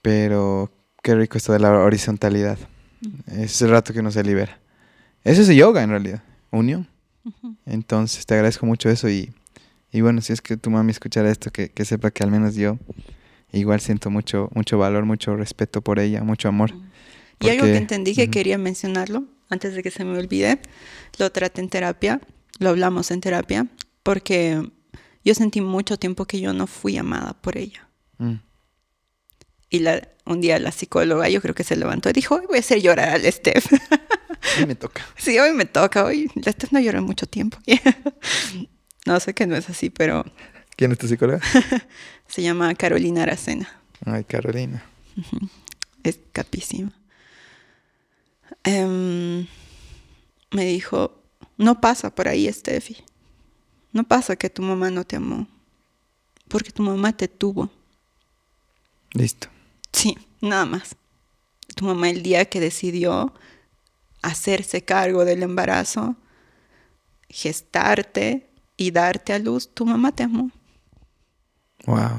Pero qué rico esto de la horizontalidad. Mm. Es el rato que uno se libera. Eso es yoga en realidad, unión. Entonces te agradezco mucho eso y, y bueno, si es que tu mami escuchara esto, que, que sepa que al menos yo igual siento mucho, mucho valor, mucho respeto por ella, mucho amor. Y algo Porque- que entendí que quería mencionarlo, antes de que se me olvide, lo traté en terapia, lo hablamos en terapia, porque yo sentí mucho tiempo que yo no fui amada por ella. Mm, Y la, un día la psicóloga, yo creo que se levantó y dijo, hoy voy a hacer llorar al Steph. y me toca. <laughs> sí, hoy me toca, hoy la Steph no llora en mucho tiempo. <laughs> no sé que no es así, pero ¿Quién es tu psicóloga? <laughs> se llama Carolina Aracena. Ay, Carolina. Es capísima. Em, me dijo, no pasa por ahí, Steffi. No pasa que tu mamá no te amó. Porque tu mamá te tuvo. Listo. Sí, nada más. Tu mamá el día que decidió hacerse cargo del embarazo, gestarte y darte a luz, tu mamá te amó. Wow.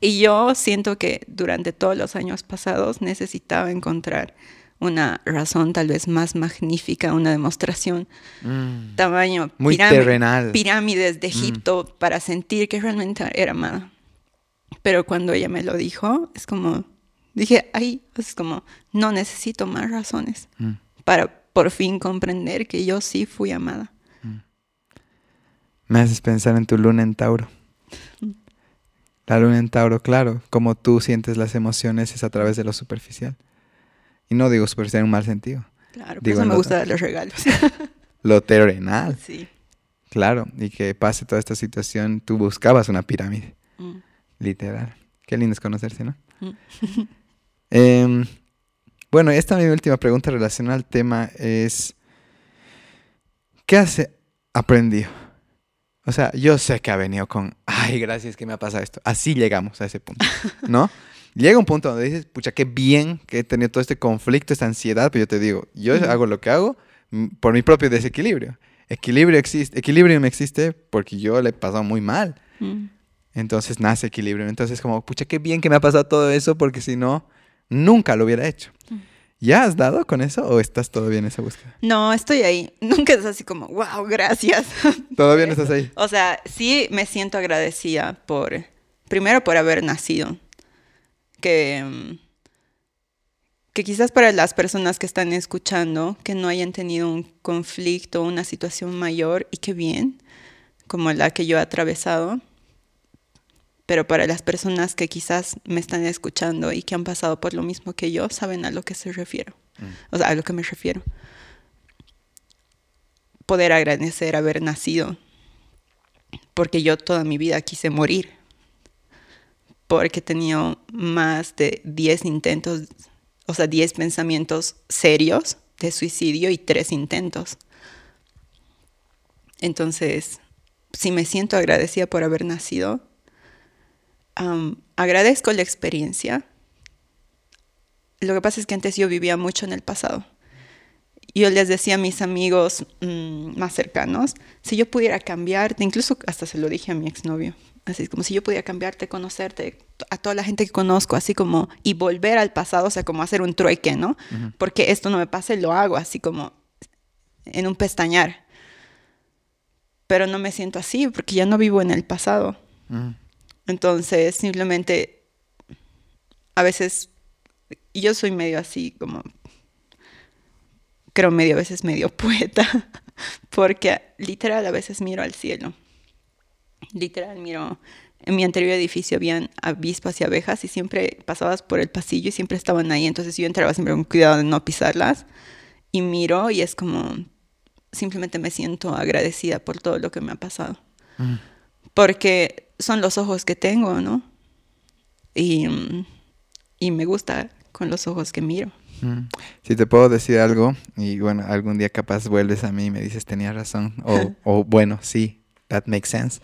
Y yo siento que durante todos los años pasados necesitaba encontrar una razón tal vez más magnífica, una demostración Mm. tamaño Muy terrenal. pirámides de Egipto para sentir que realmente era amada. Pero cuando ella me lo dijo, es como, dije, ay, es como, no necesito más razones Mm. para por fin comprender que yo sí fui amada. Me haces pensar en tu luna en Tauro. La luna en Tauro, claro, como tú sientes las emociones es a través de lo superficial. Y no digo superficial en un mal sentido. Claro, por Digo, eso me gusta dar los regalos. <laughs> Lo terrenal, sí. claro. Y que pase toda esta situación, tú buscabas una pirámide, Mm, literal. Qué lindo es conocerse, ¿no? mm. <laughs> Em, bueno, esta mi última pregunta relacionada al tema es, ¿qué has aprendido? O sea, yo sé que ha venido con, ay, gracias que me ha pasado esto. Así llegamos a ese punto, ¿no? <laughs> Llega un punto donde dices, pucha, qué bien que he tenido todo este conflicto, esta ansiedad, pero yo te digo, yo Ujú. hago lo que hago mm, por mi propio desequilibrio. Equilibrio existe, equilibrio me existe porque yo le he pasado muy mal. Mm. Entonces nace equilibrio. Entonces como, pucha, qué bien que me ha pasado todo eso porque si no, nunca lo hubiera hecho. Mm. ¿Ya has dado con eso o estás todavía en esa búsqueda? No, estoy ahí. <laughs> Nunca es así como, wow, gracias. <laughs> ¿Todavía no estás ahí? O sea, sí me siento agradecida por, primero por haber nacido. Que, mm, que quizás para las personas que están escuchando, que no hayan tenido un conflicto, una situación mayor, y qué bien, como la que yo he atravesado, pero para las personas que quizás me están escuchando y que han pasado por lo mismo que yo, saben a lo que se refiero, mm. o sea, a lo que me refiero. Poder agradecer haber nacido, porque yo toda mi vida quise morir, porque tenido más de 10 intentos, o sea, 10 pensamientos serios de suicidio y 3 intentos. Entonces, si me siento agradecida por haber nacido, agradezco la experiencia. Lo que pasa es que antes yo vivía mucho en el pasado. Yo les decía a mis amigos mm, más cercanos, si yo pudiera cambiarte, incluso hasta se lo dije a mi exnovio, así como si yo pudiera cambiarte, conocerte, a toda la gente que conozco, así como, y volver al pasado, o sea, como hacer un trueque, ¿no? Porque esto no me pasa y lo hago así como en un pestañar. Pero no me siento así porque ya no vivo en el pasado. Entonces, simplemente, a veces, yo soy medio así, como, creo medio a veces medio <laughs> poeta, porque literal a veces miro al cielo. Literal miro, en mi anterior edificio habían avispas y abejas y siempre pasabas por el pasillo y siempre estaban ahí, entonces yo entraba siempre con cuidado de no pisarlas y miro y es como, simplemente me siento agradecida por todo lo que me ha pasado. Mm. Porque son los ojos que tengo, ¿no? Y, y me gusta con los ojos que miro. Mm. Si te puedo decir algo, y bueno, algún día capaz vuelves a mí y me dices, tenía razón, o, <laughs> o bueno, sí, that makes sense,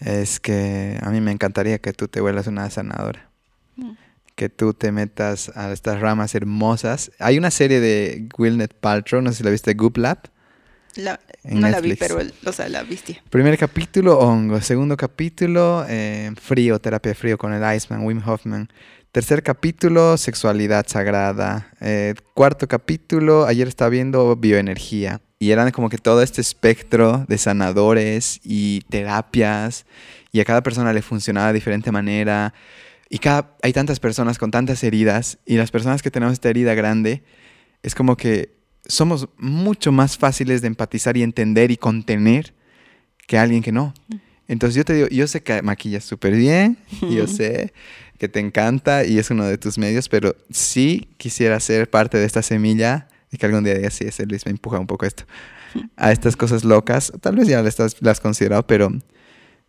es que a mí me encantaría que tú te vuelvas una sanadora. Mm. Que tú te metas a estas ramas hermosas. Hay una serie de Wilnet Paltrow, no sé si la viste, Goop Lab no la vi, pero o sea, la viste. Primer capítulo, hongo. Segundo capítulo, eh, frío, terapia de frío con el Iceman, Wim Hoffman. Tercer capítulo, sexualidad sagrada. Eh, cuarto capítulo, ayer estaba viendo bioenergía. Y eran como que todo este espectro de sanadores y terapias. Y a cada persona le funcionaba de diferente manera. Y cada, hay tantas personas con tantas heridas. Y las personas que tenemos esta herida grande, es como que somos mucho más fáciles de empatizar y entender y contener que alguien que no. Entonces yo te digo, yo sé que maquillas súper bien, yo sé que te encanta y es uno de tus medios, pero sí quisiera ser parte de esta semilla y que algún día digas, sí, ese Luis me empuja un poco esto, a estas cosas locas. Tal vez ya las, has considerado, pero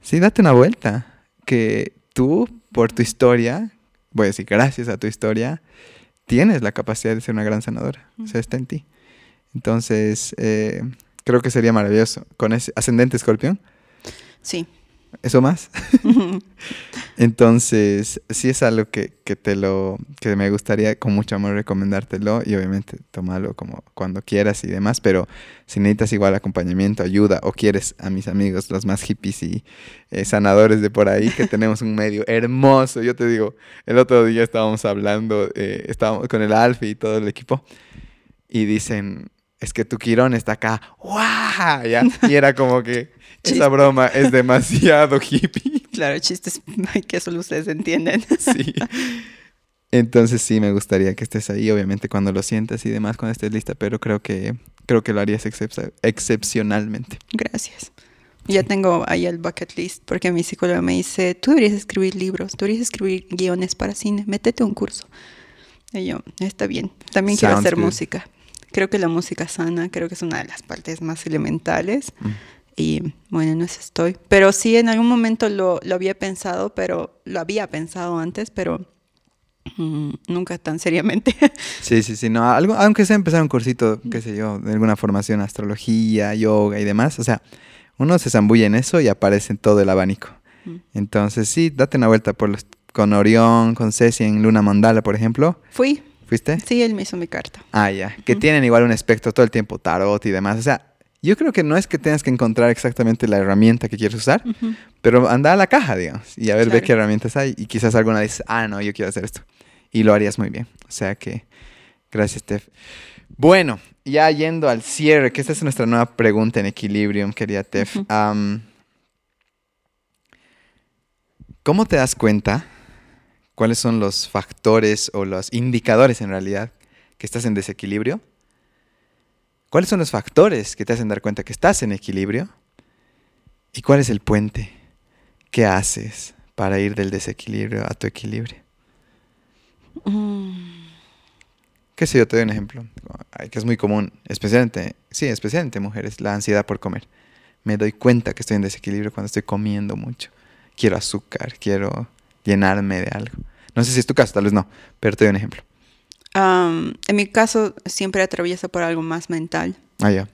sí, date una vuelta. Que tú, por tu historia, voy a decir gracias a tu historia, tienes la capacidad de ser una gran sanadora. O sea, está en ti. Entonces, eh, creo que sería maravilloso. ¿Con ese ascendente escorpión? Sí. ¿Eso más? <laughs> <laughs> Entonces, sí es algo que, te lo, que me gustaría con mucho amor recomendártelo y obviamente tomarlo como cuando quieras y demás, pero si necesitas igual acompañamiento, ayuda o quieres a mis amigos, los más hippies y eh, sanadores de por ahí, que tenemos un medio hermoso. Yo te digo, el otro día estábamos hablando, eh, estábamos con el Alfi y todo el equipo y dicen, es que tu Quirón está acá, ¡guau! Y era como que esa broma es demasiado hippie. <laughs> Claro, chistes <laughs> que solo ustedes entienden. <laughs> Sí. Entonces sí me gustaría que estés ahí, obviamente cuando lo sientas y demás, cuando estés lista, pero creo que creo que lo harías excepcionalmente. Gracias. Ya tengo ahí el bucket list porque mi psicóloga me dice, tú deberías escribir libros, tú deberías escribir guiones para cine, métete un curso. Y yo, está bien, también quiero hacer música. Creo que la música sana, creo que es una de las partes más elementales. Mm. Y bueno, no sé, estoy. Pero sí, en algún momento lo, lo había pensado, pero lo había pensado antes, pero mm, nunca tan seriamente. <laughs> Sí, sí, sí, no, algo, aunque sea empezar un cursito, qué sé yo, de alguna formación, astrología, yoga y demás, o sea, uno se zambulla en eso y aparece en todo el abanico. Mm. Entonces, sí, date una vuelta por los, con Orión, con Ceci en Luna Mandala, por ejemplo. Fui. ¿Fuiste? Sí, él me hizo mi carta. Ah, ya. Que tienen igual un espectro todo el tiempo, tarot y demás. O sea, yo creo que no es que tengas que encontrar exactamente la herramienta que quieres usar, pero anda a la caja, digamos, y a ver, ve qué herramientas hay. Y quizás alguna dice, ah, no, yo quiero hacer esto. Y lo harías muy bien. O sea que, Gracias, Tef. Bueno, ya yendo al cierre, que esta es nuestra nueva pregunta en Equilibrium, querida Tef. ¿Cómo te das cuenta cuáles son los factores o los indicadores en realidad que estás en desequilibrio? ¿Cuáles son los factores que te hacen dar cuenta que estás en equilibrio? ¿Y cuál es el puente? ¿Qué haces para ir del desequilibrio a tu equilibrio? Mm. ¿Qué sé yo? Te doy un ejemplo, que es muy común, especialmente, sí, especialmente mujeres, la ansiedad por comer. Me doy cuenta que estoy en desequilibrio cuando estoy comiendo mucho. Quiero azúcar, quiero llenarme de algo. No sé si es tu caso, tal vez no, pero te doy un ejemplo. En mi caso, siempre atraviesa por algo más mental. Ah, ya.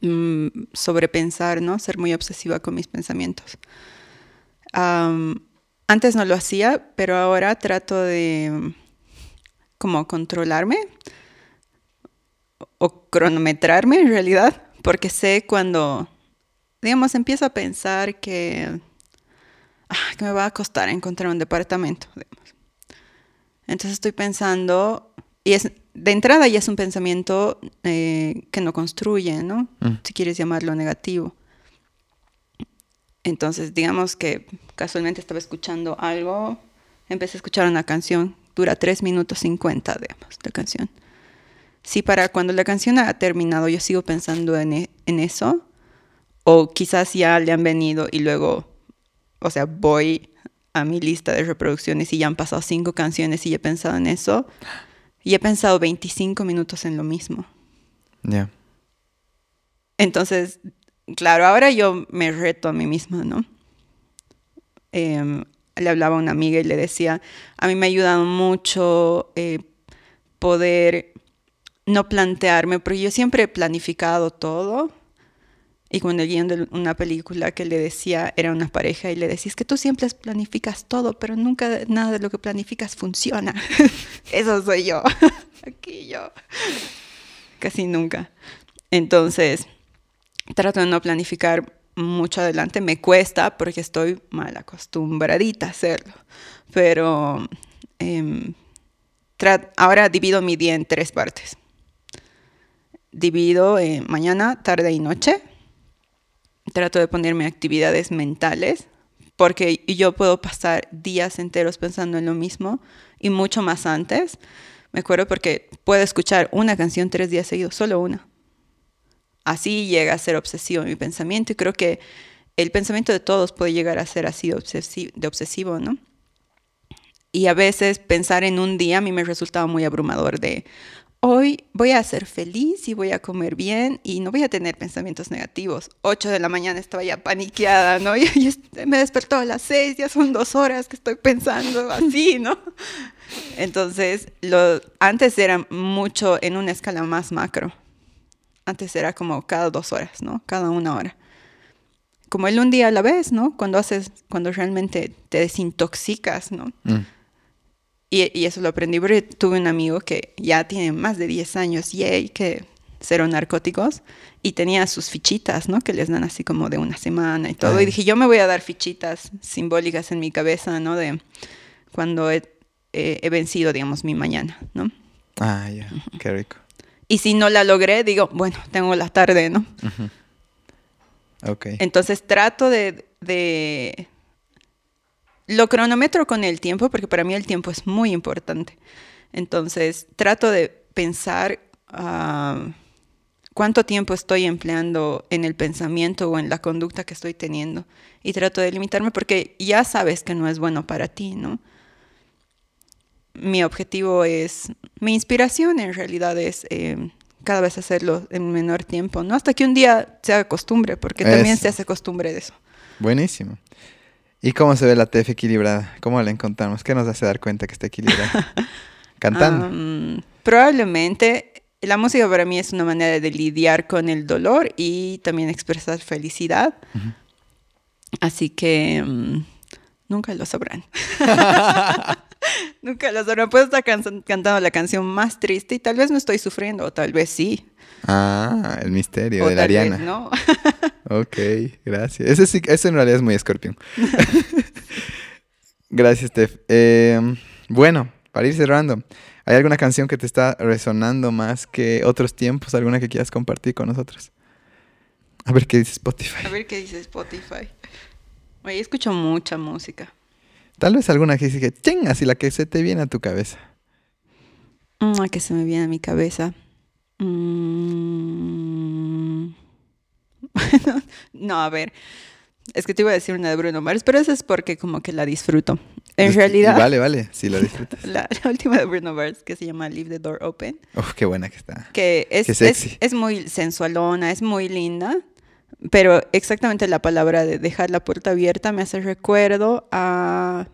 Mm, sobrepensar, ¿no? Ser muy obsesiva con mis pensamientos. antes no lo hacía, pero ahora trato de como controlarme o cronometrarme en realidad, porque sé cuando, digamos, empiezo a pensar que, ah, que me va a costar encontrar un departamento. Entonces estoy pensando, y es de entrada ya es un pensamiento eh, que no construye, ¿no? Mm. Si quieres llamarlo negativo. Entonces, digamos que casualmente estaba escuchando algo, empecé a escuchar una canción dura 3 minutos 50, digamos, la canción. Si para cuando la canción ha terminado yo sigo pensando en, e, en eso, o quizás ya le han venido y luego, o sea, voy a mi lista de reproducciones y ya han pasado cinco canciones y he pensado en eso, y he pensado 25 minutos en lo mismo. Ya. Entonces, claro, ahora yo me reto a mí misma, ¿no? Eh, le hablaba a una amiga y le decía, a mí me ha ayudado mucho eh, poder no plantearme, porque yo siempre he planificado todo. Y cuando el de una película que le decía, era una pareja y le decía, que tú siempre planificas todo, pero nunca nada de lo que planificas funciona. <laughs> Eso soy yo. <laughs> Aquí yo. Casi nunca. Entonces, trato de no planificar mucho adelante. Me cuesta porque estoy mal acostumbradita a hacerlo. Pero em, ahora divido mi día en tres partes. Divido mañana, tarde y noche. Trato de ponerme actividades mentales porque yo puedo pasar días enteros pensando en lo mismo y mucho más antes. Me acuerdo porque puedo escuchar una canción tres días seguidos, solo una así llega a ser obsesivo mi pensamiento y creo que el pensamiento de todos puede llegar a ser así de obsesivo, ¿no? Y a veces pensar en un día a mí me resultaba muy abrumador de hoy voy a ser feliz y voy a comer bien y no voy a tener pensamientos negativos. 8 de la mañana estaba ya paniqueada, ¿no? <laughs> Y, me despertó a las 6, ya son dos horas que estoy pensando <laughs> así, ¿no? Entonces, lo, antes era mucho en una escala más macro antes era como cada dos horas, ¿no? Cada una hora. Como el un día a la vez, ¿no? Cuando haces, cuando realmente te desintoxicas, ¿no? Mm. Y, eso lo aprendí porque tuve un amigo que ya tiene más de 10 años, y que cero narcóticos, y tenía sus fichitas, ¿no? Que les dan así como de una semana y todo. Y dije, yo me voy a dar fichitas simbólicas en mi cabeza, ¿no? De cuando he, vencido, digamos, mi mañana, ¿no? Ah, ya, qué rico. Y si no la logré, digo, bueno, tengo la tarde, ¿no? Ok. Entonces trato de, de... Lo cronometro con el tiempo, porque para mí el tiempo es muy importante. Entonces trato de pensar ah, cuánto tiempo estoy empleando en el pensamiento o en la conducta que estoy teniendo. Y trato de limitarme porque ya sabes que no es bueno para ti, ¿no? mi objetivo es, mi inspiración en realidad es eh, cada vez hacerlo en menor tiempo, ¿no? Hasta que un día se haga costumbre, porque también se hace costumbre de eso. Buenísimo. ¿Y cómo se ve la TF equilibrada? ¿Cómo la encontramos? ¿Qué nos hace dar cuenta que está equilibrada? <laughs> Cantando. probablemente la música para mí es una manera de lidiar con el dolor y también expresar felicidad. Así que mm, nunca lo sabrán. <laughs> <laughs> Nunca lo sabrán. Puedo estar cantando la canción más triste y tal vez no estoy sufriendo, o tal vez sí. Ah, el misterio de la Ariana. no. <laughs> ok, gracias. Ese, sí, ese en realidad es muy escorpión. <laughs> gracias, Steph. Em, bueno, para ir cerrando, ¿Hay alguna canción que te está resonando más que otros tiempos? ¿Alguna que quieras compartir con nosotros? A ver qué dice Spotify. A ver qué dice Spotify. Oye, escucho mucha música. Tal vez alguna que dice que tenga así la que se te viene a tu cabeza. Una que se me viene a mi cabeza. Mm. <laughs> no, a ver. Es que te iba a decir una de Bruno Mars, pero eso es porque como que la disfruto. En realidad. Vale, vale, sí la <laughs> disfrutas. La, última de Bruno Mars que se llama Leave the Door Open. Qué buena que está. Que es, es, es, muy sensualona, es muy linda. Pero exactamente la palabra de dejar la puerta abierta me hace recuerdo a,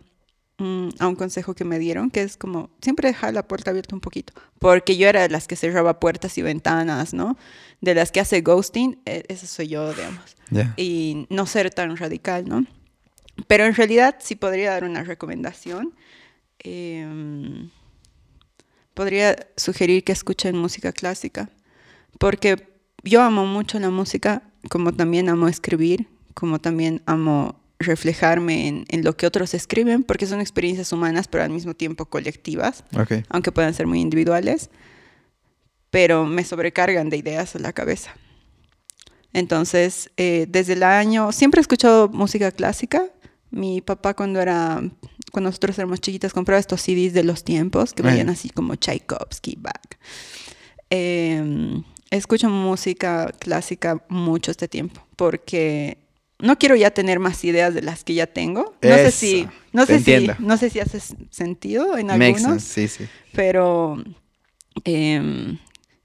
a un consejo que me dieron, que es como siempre dejar la puerta abierta un poquito. Porque yo era de las que cerraba puertas y ventanas, ¿no? De las que hace ghosting, e, eso soy yo, digamos. Y no ser tan radical, ¿no? Pero en realidad sí podría dar una recomendación. Em, podría sugerir que escuchen música clásica, porque yo amo mucho la música, como también amo escribir, como también amo reflejarme en, lo que otros escriben, porque son experiencias humanas, pero al mismo tiempo colectivas, aunque puedan ser muy individuales, pero me sobrecargan de ideas a la cabeza. Entonces, eh, desde el año, siempre he escuchado música clásica. Mi papá cuando era, cuando nosotros éramos chiquitas, compraba estos CDs de los tiempos, que veían así como Tchaikovsky, Bach. Eh, escucho música clásica mucho este tiempo porque no quiero ya tener más ideas de las que ya tengo. No sé si no sé si no sé si hace sentido en algunos. sí, sí. Pero em,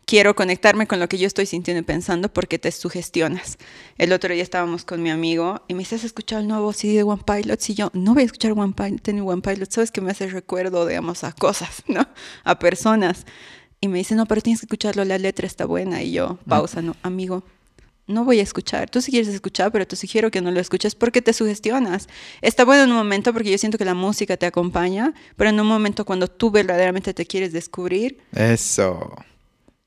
quiero conectarme con lo que yo estoy sintiendo y pensando porque te sugestionas. El otro día estábamos con mi amigo y me dice, ¿has escuchado el nuevo CD de One Pilot? Y yo, no voy a escuchar One Pilot, One Pilot. Sabes que me hace recuerdo, digamos, a cosas, <laughs> ¿no? A personas. Y me dice, no, pero tienes que escucharlo, la letra está buena. Y yo, pausa, no, amigo, no voy a escuchar. Tú sí quieres escuchar, pero te sugiero que no lo escuches porque te sugestionas. Está bueno en un momento porque yo siento que la música te acompaña, pero en un momento cuando tú verdaderamente te quieres descubrir. Eso.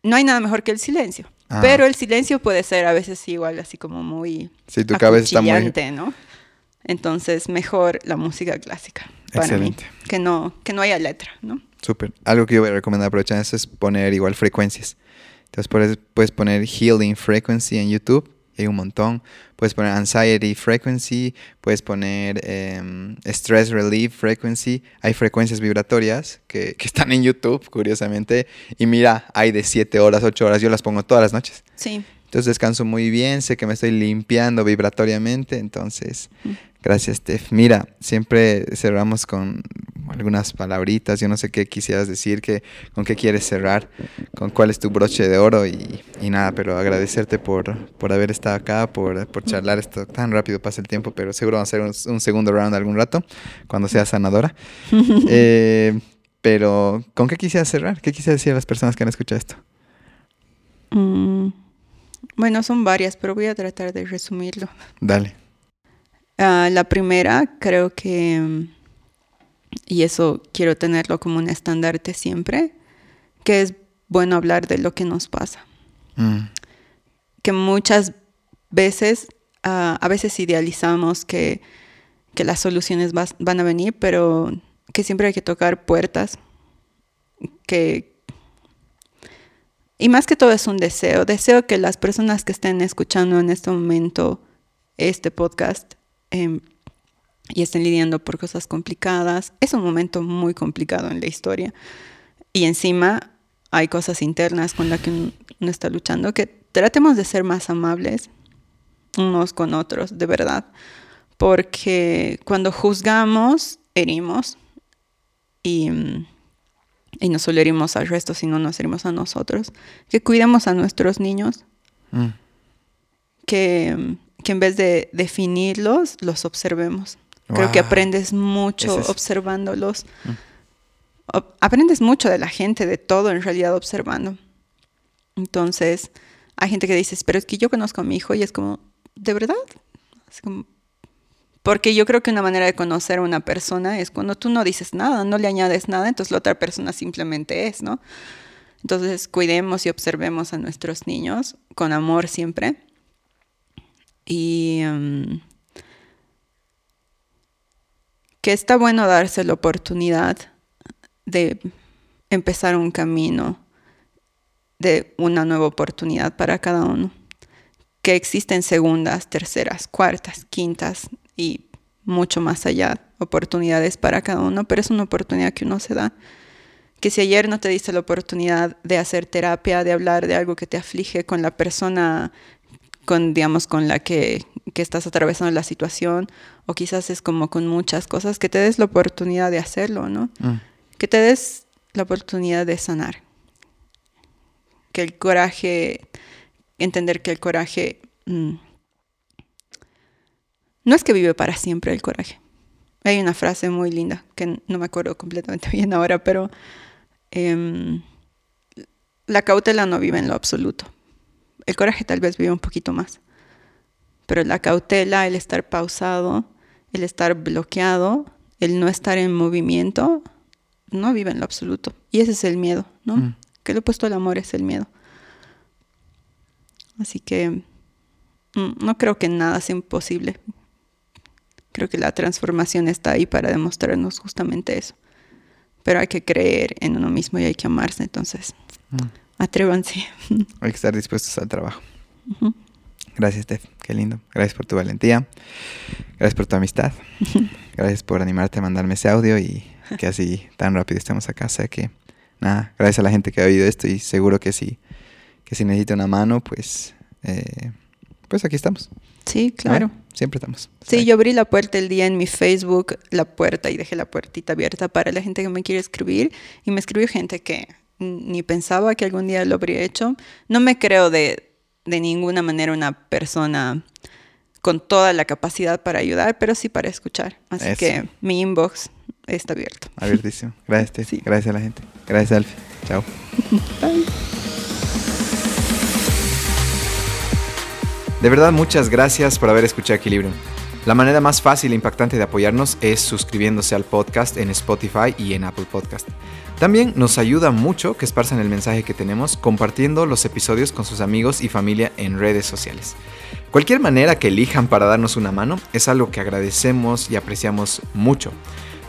No hay nada mejor que el silencio. Ah. Pero el silencio puede ser a veces igual así como muy... Sí, tu cabeza está muy... ¿no? Entonces, mejor la música clásica para mí. Que no, que no haya letra, ¿no? Súper. Algo que yo voy a recomendar aprovechando eso es poner igual frecuencias. Entonces puedes, puedes poner Healing Frequency en YouTube, hay un montón. Puedes poner Anxiety Frequency, puedes poner em, Stress Relief Frequency. Hay frecuencias vibratorias que, que, están en YouTube, curiosamente. Y mira, hay de 7 horas, 8 horas, yo las pongo todas las noches. Sí. Entonces descanso muy bien, sé que me estoy limpiando vibratoriamente, entonces mm. gracias Steph. Mira, siempre cerramos con algunas palabritas, yo no sé qué quisieras decir, que, con qué quieres cerrar, con cuál es tu broche de oro y, nada, pero agradecerte por, por haber estado acá, por, por, charlar esto tan rápido pasa el tiempo, pero seguro vamos a hacer un, segundo round algún rato, cuando sea sanadora. <laughs> Eh, pero, ¿con qué quisieras cerrar? ¿Qué quisieras decir a las personas que han escuchado esto? Mm. Bueno, son varias, pero voy a tratar de resumirlo. Dale. Ah, la primera, creo que, y eso quiero tenerlo como un estandarte siempre, que es bueno hablar de lo que nos pasa. Mm. Que muchas veces, ah, a veces idealizamos que, que las soluciones van a venir, pero que siempre hay que tocar puertas, que, y más que todo es un deseo. Deseo que las personas que estén escuchando en este momento este podcast em, y estén lidiando por cosas complicadas, es un momento muy complicado en la historia. Y encima hay cosas internas con las que uno está luchando, que tratemos de ser más amables unos con otros, de verdad. Porque cuando juzgamos, herimos. Y y no solo herimos al resto, sino nos herimos a nosotros. Que cuidemos a nuestros niños. Mm. Que, que, en vez de definirlos, los observemos. Creo que aprendes mucho observándolos. Mm. Aprendes mucho de la gente, de todo en realidad observando. Entonces, hay gente que dice, pero es que yo conozco a mi hijo y es como, ¿de verdad? Es como, porque yo creo que una manera de conocer a una persona es cuando tú no dices nada, no le añades nada, entonces la otra persona simplemente es, ¿no? Entonces cuidemos y observemos a nuestros niños con amor siempre. Y em, que está bueno darse la oportunidad de empezar un camino de una nueva oportunidad para cada uno. Que existen segundas, terceras, cuartas, quintas y mucho más allá oportunidades para cada uno, pero es una oportunidad que uno se da. Que si ayer no te diste la oportunidad de hacer terapia, de hablar de algo que te aflige con la persona, con, digamos, con la que, que estás atravesando la situación, o quizás es como con muchas cosas, que te des la oportunidad de hacerlo, ¿no? Mm. Que te des la oportunidad de sanar. Que el coraje, entender que el coraje mm, no es que vive para siempre el coraje. Hay una frase muy linda que no me acuerdo completamente <laughs> bien ahora, pero em, la cautela no vive en lo absoluto. El coraje tal vez vive un poquito más. Pero la cautela, el estar pausado, el estar bloqueado, el no estar en movimiento, no vive en lo absoluto. Y ese es el miedo, ¿no? Mm. Que lo opuesto al amor es el miedo. Así que mm, no creo que nada sea imposible. Creo que la transformación está ahí para demostrarnos justamente eso. Pero hay que creer en uno mismo y hay que amarse, entonces Mm. Atrévanse. Hay que estar dispuestos al trabajo. Gracias, Steph. Qué lindo. Gracias por tu valentía. Gracias por tu amistad. <laughs> Gracias por animarte a mandarme ese audio y que así tan rápido estemos acá. O sea que, nada, gracias a la gente que ha oído esto y seguro que si, que si necesita una mano, pues, eh, pues aquí estamos. Sí, claro. ¿no? Siempre estamos. Sí, yo abrí la puerta el día en mi Facebook, la puerta, y dejé la puertita abierta para la gente que me quiere escribir. Y me escribió gente que ni pensaba que algún día lo habría hecho. No me creo de, de ninguna manera una persona con toda la capacidad para ayudar, pero sí para escuchar. Así Eso. que mi inbox está abierto. Abiertísimo. <laughs> Gracias, Steph. Sí. Gracias a la gente. Gracias, Alfie. Chao. <laughs> Bye. De verdad, muchas gracias por haber escuchado Equilibrium. La manera más fácil e impactante de apoyarnos es suscribiéndose al podcast en Spotify y en Apple Podcast. También nos ayuda mucho que esparzan el mensaje que tenemos compartiendo los episodios con sus amigos y familia en redes sociales. Cualquier manera que elijan para darnos una mano es algo que agradecemos y apreciamos mucho.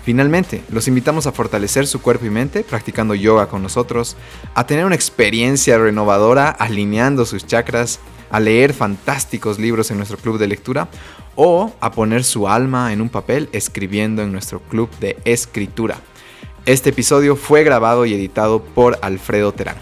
Finalmente, los invitamos a fortalecer su cuerpo y mente practicando yoga con nosotros, a tener una experiencia renovadora alineando sus chakras, a leer fantásticos libros en nuestro club de lectura o a poner su alma en un papel escribiendo en nuestro club de escritura. Este episodio fue grabado y editado por Alfredo Terán.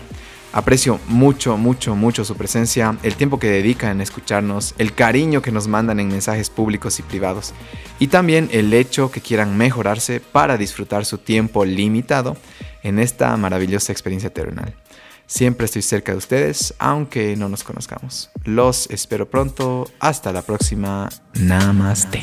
Aprecio mucho, mucho, mucho su presencia, el tiempo que dedican en escucharnos, el cariño que nos mandan en mensajes públicos y privados, y también el hecho que quieran mejorarse para disfrutar su tiempo limitado en esta maravillosa experiencia terrenal. Siempre estoy cerca de ustedes, aunque no nos conozcamos. Los espero pronto. Hasta la próxima. Namaste.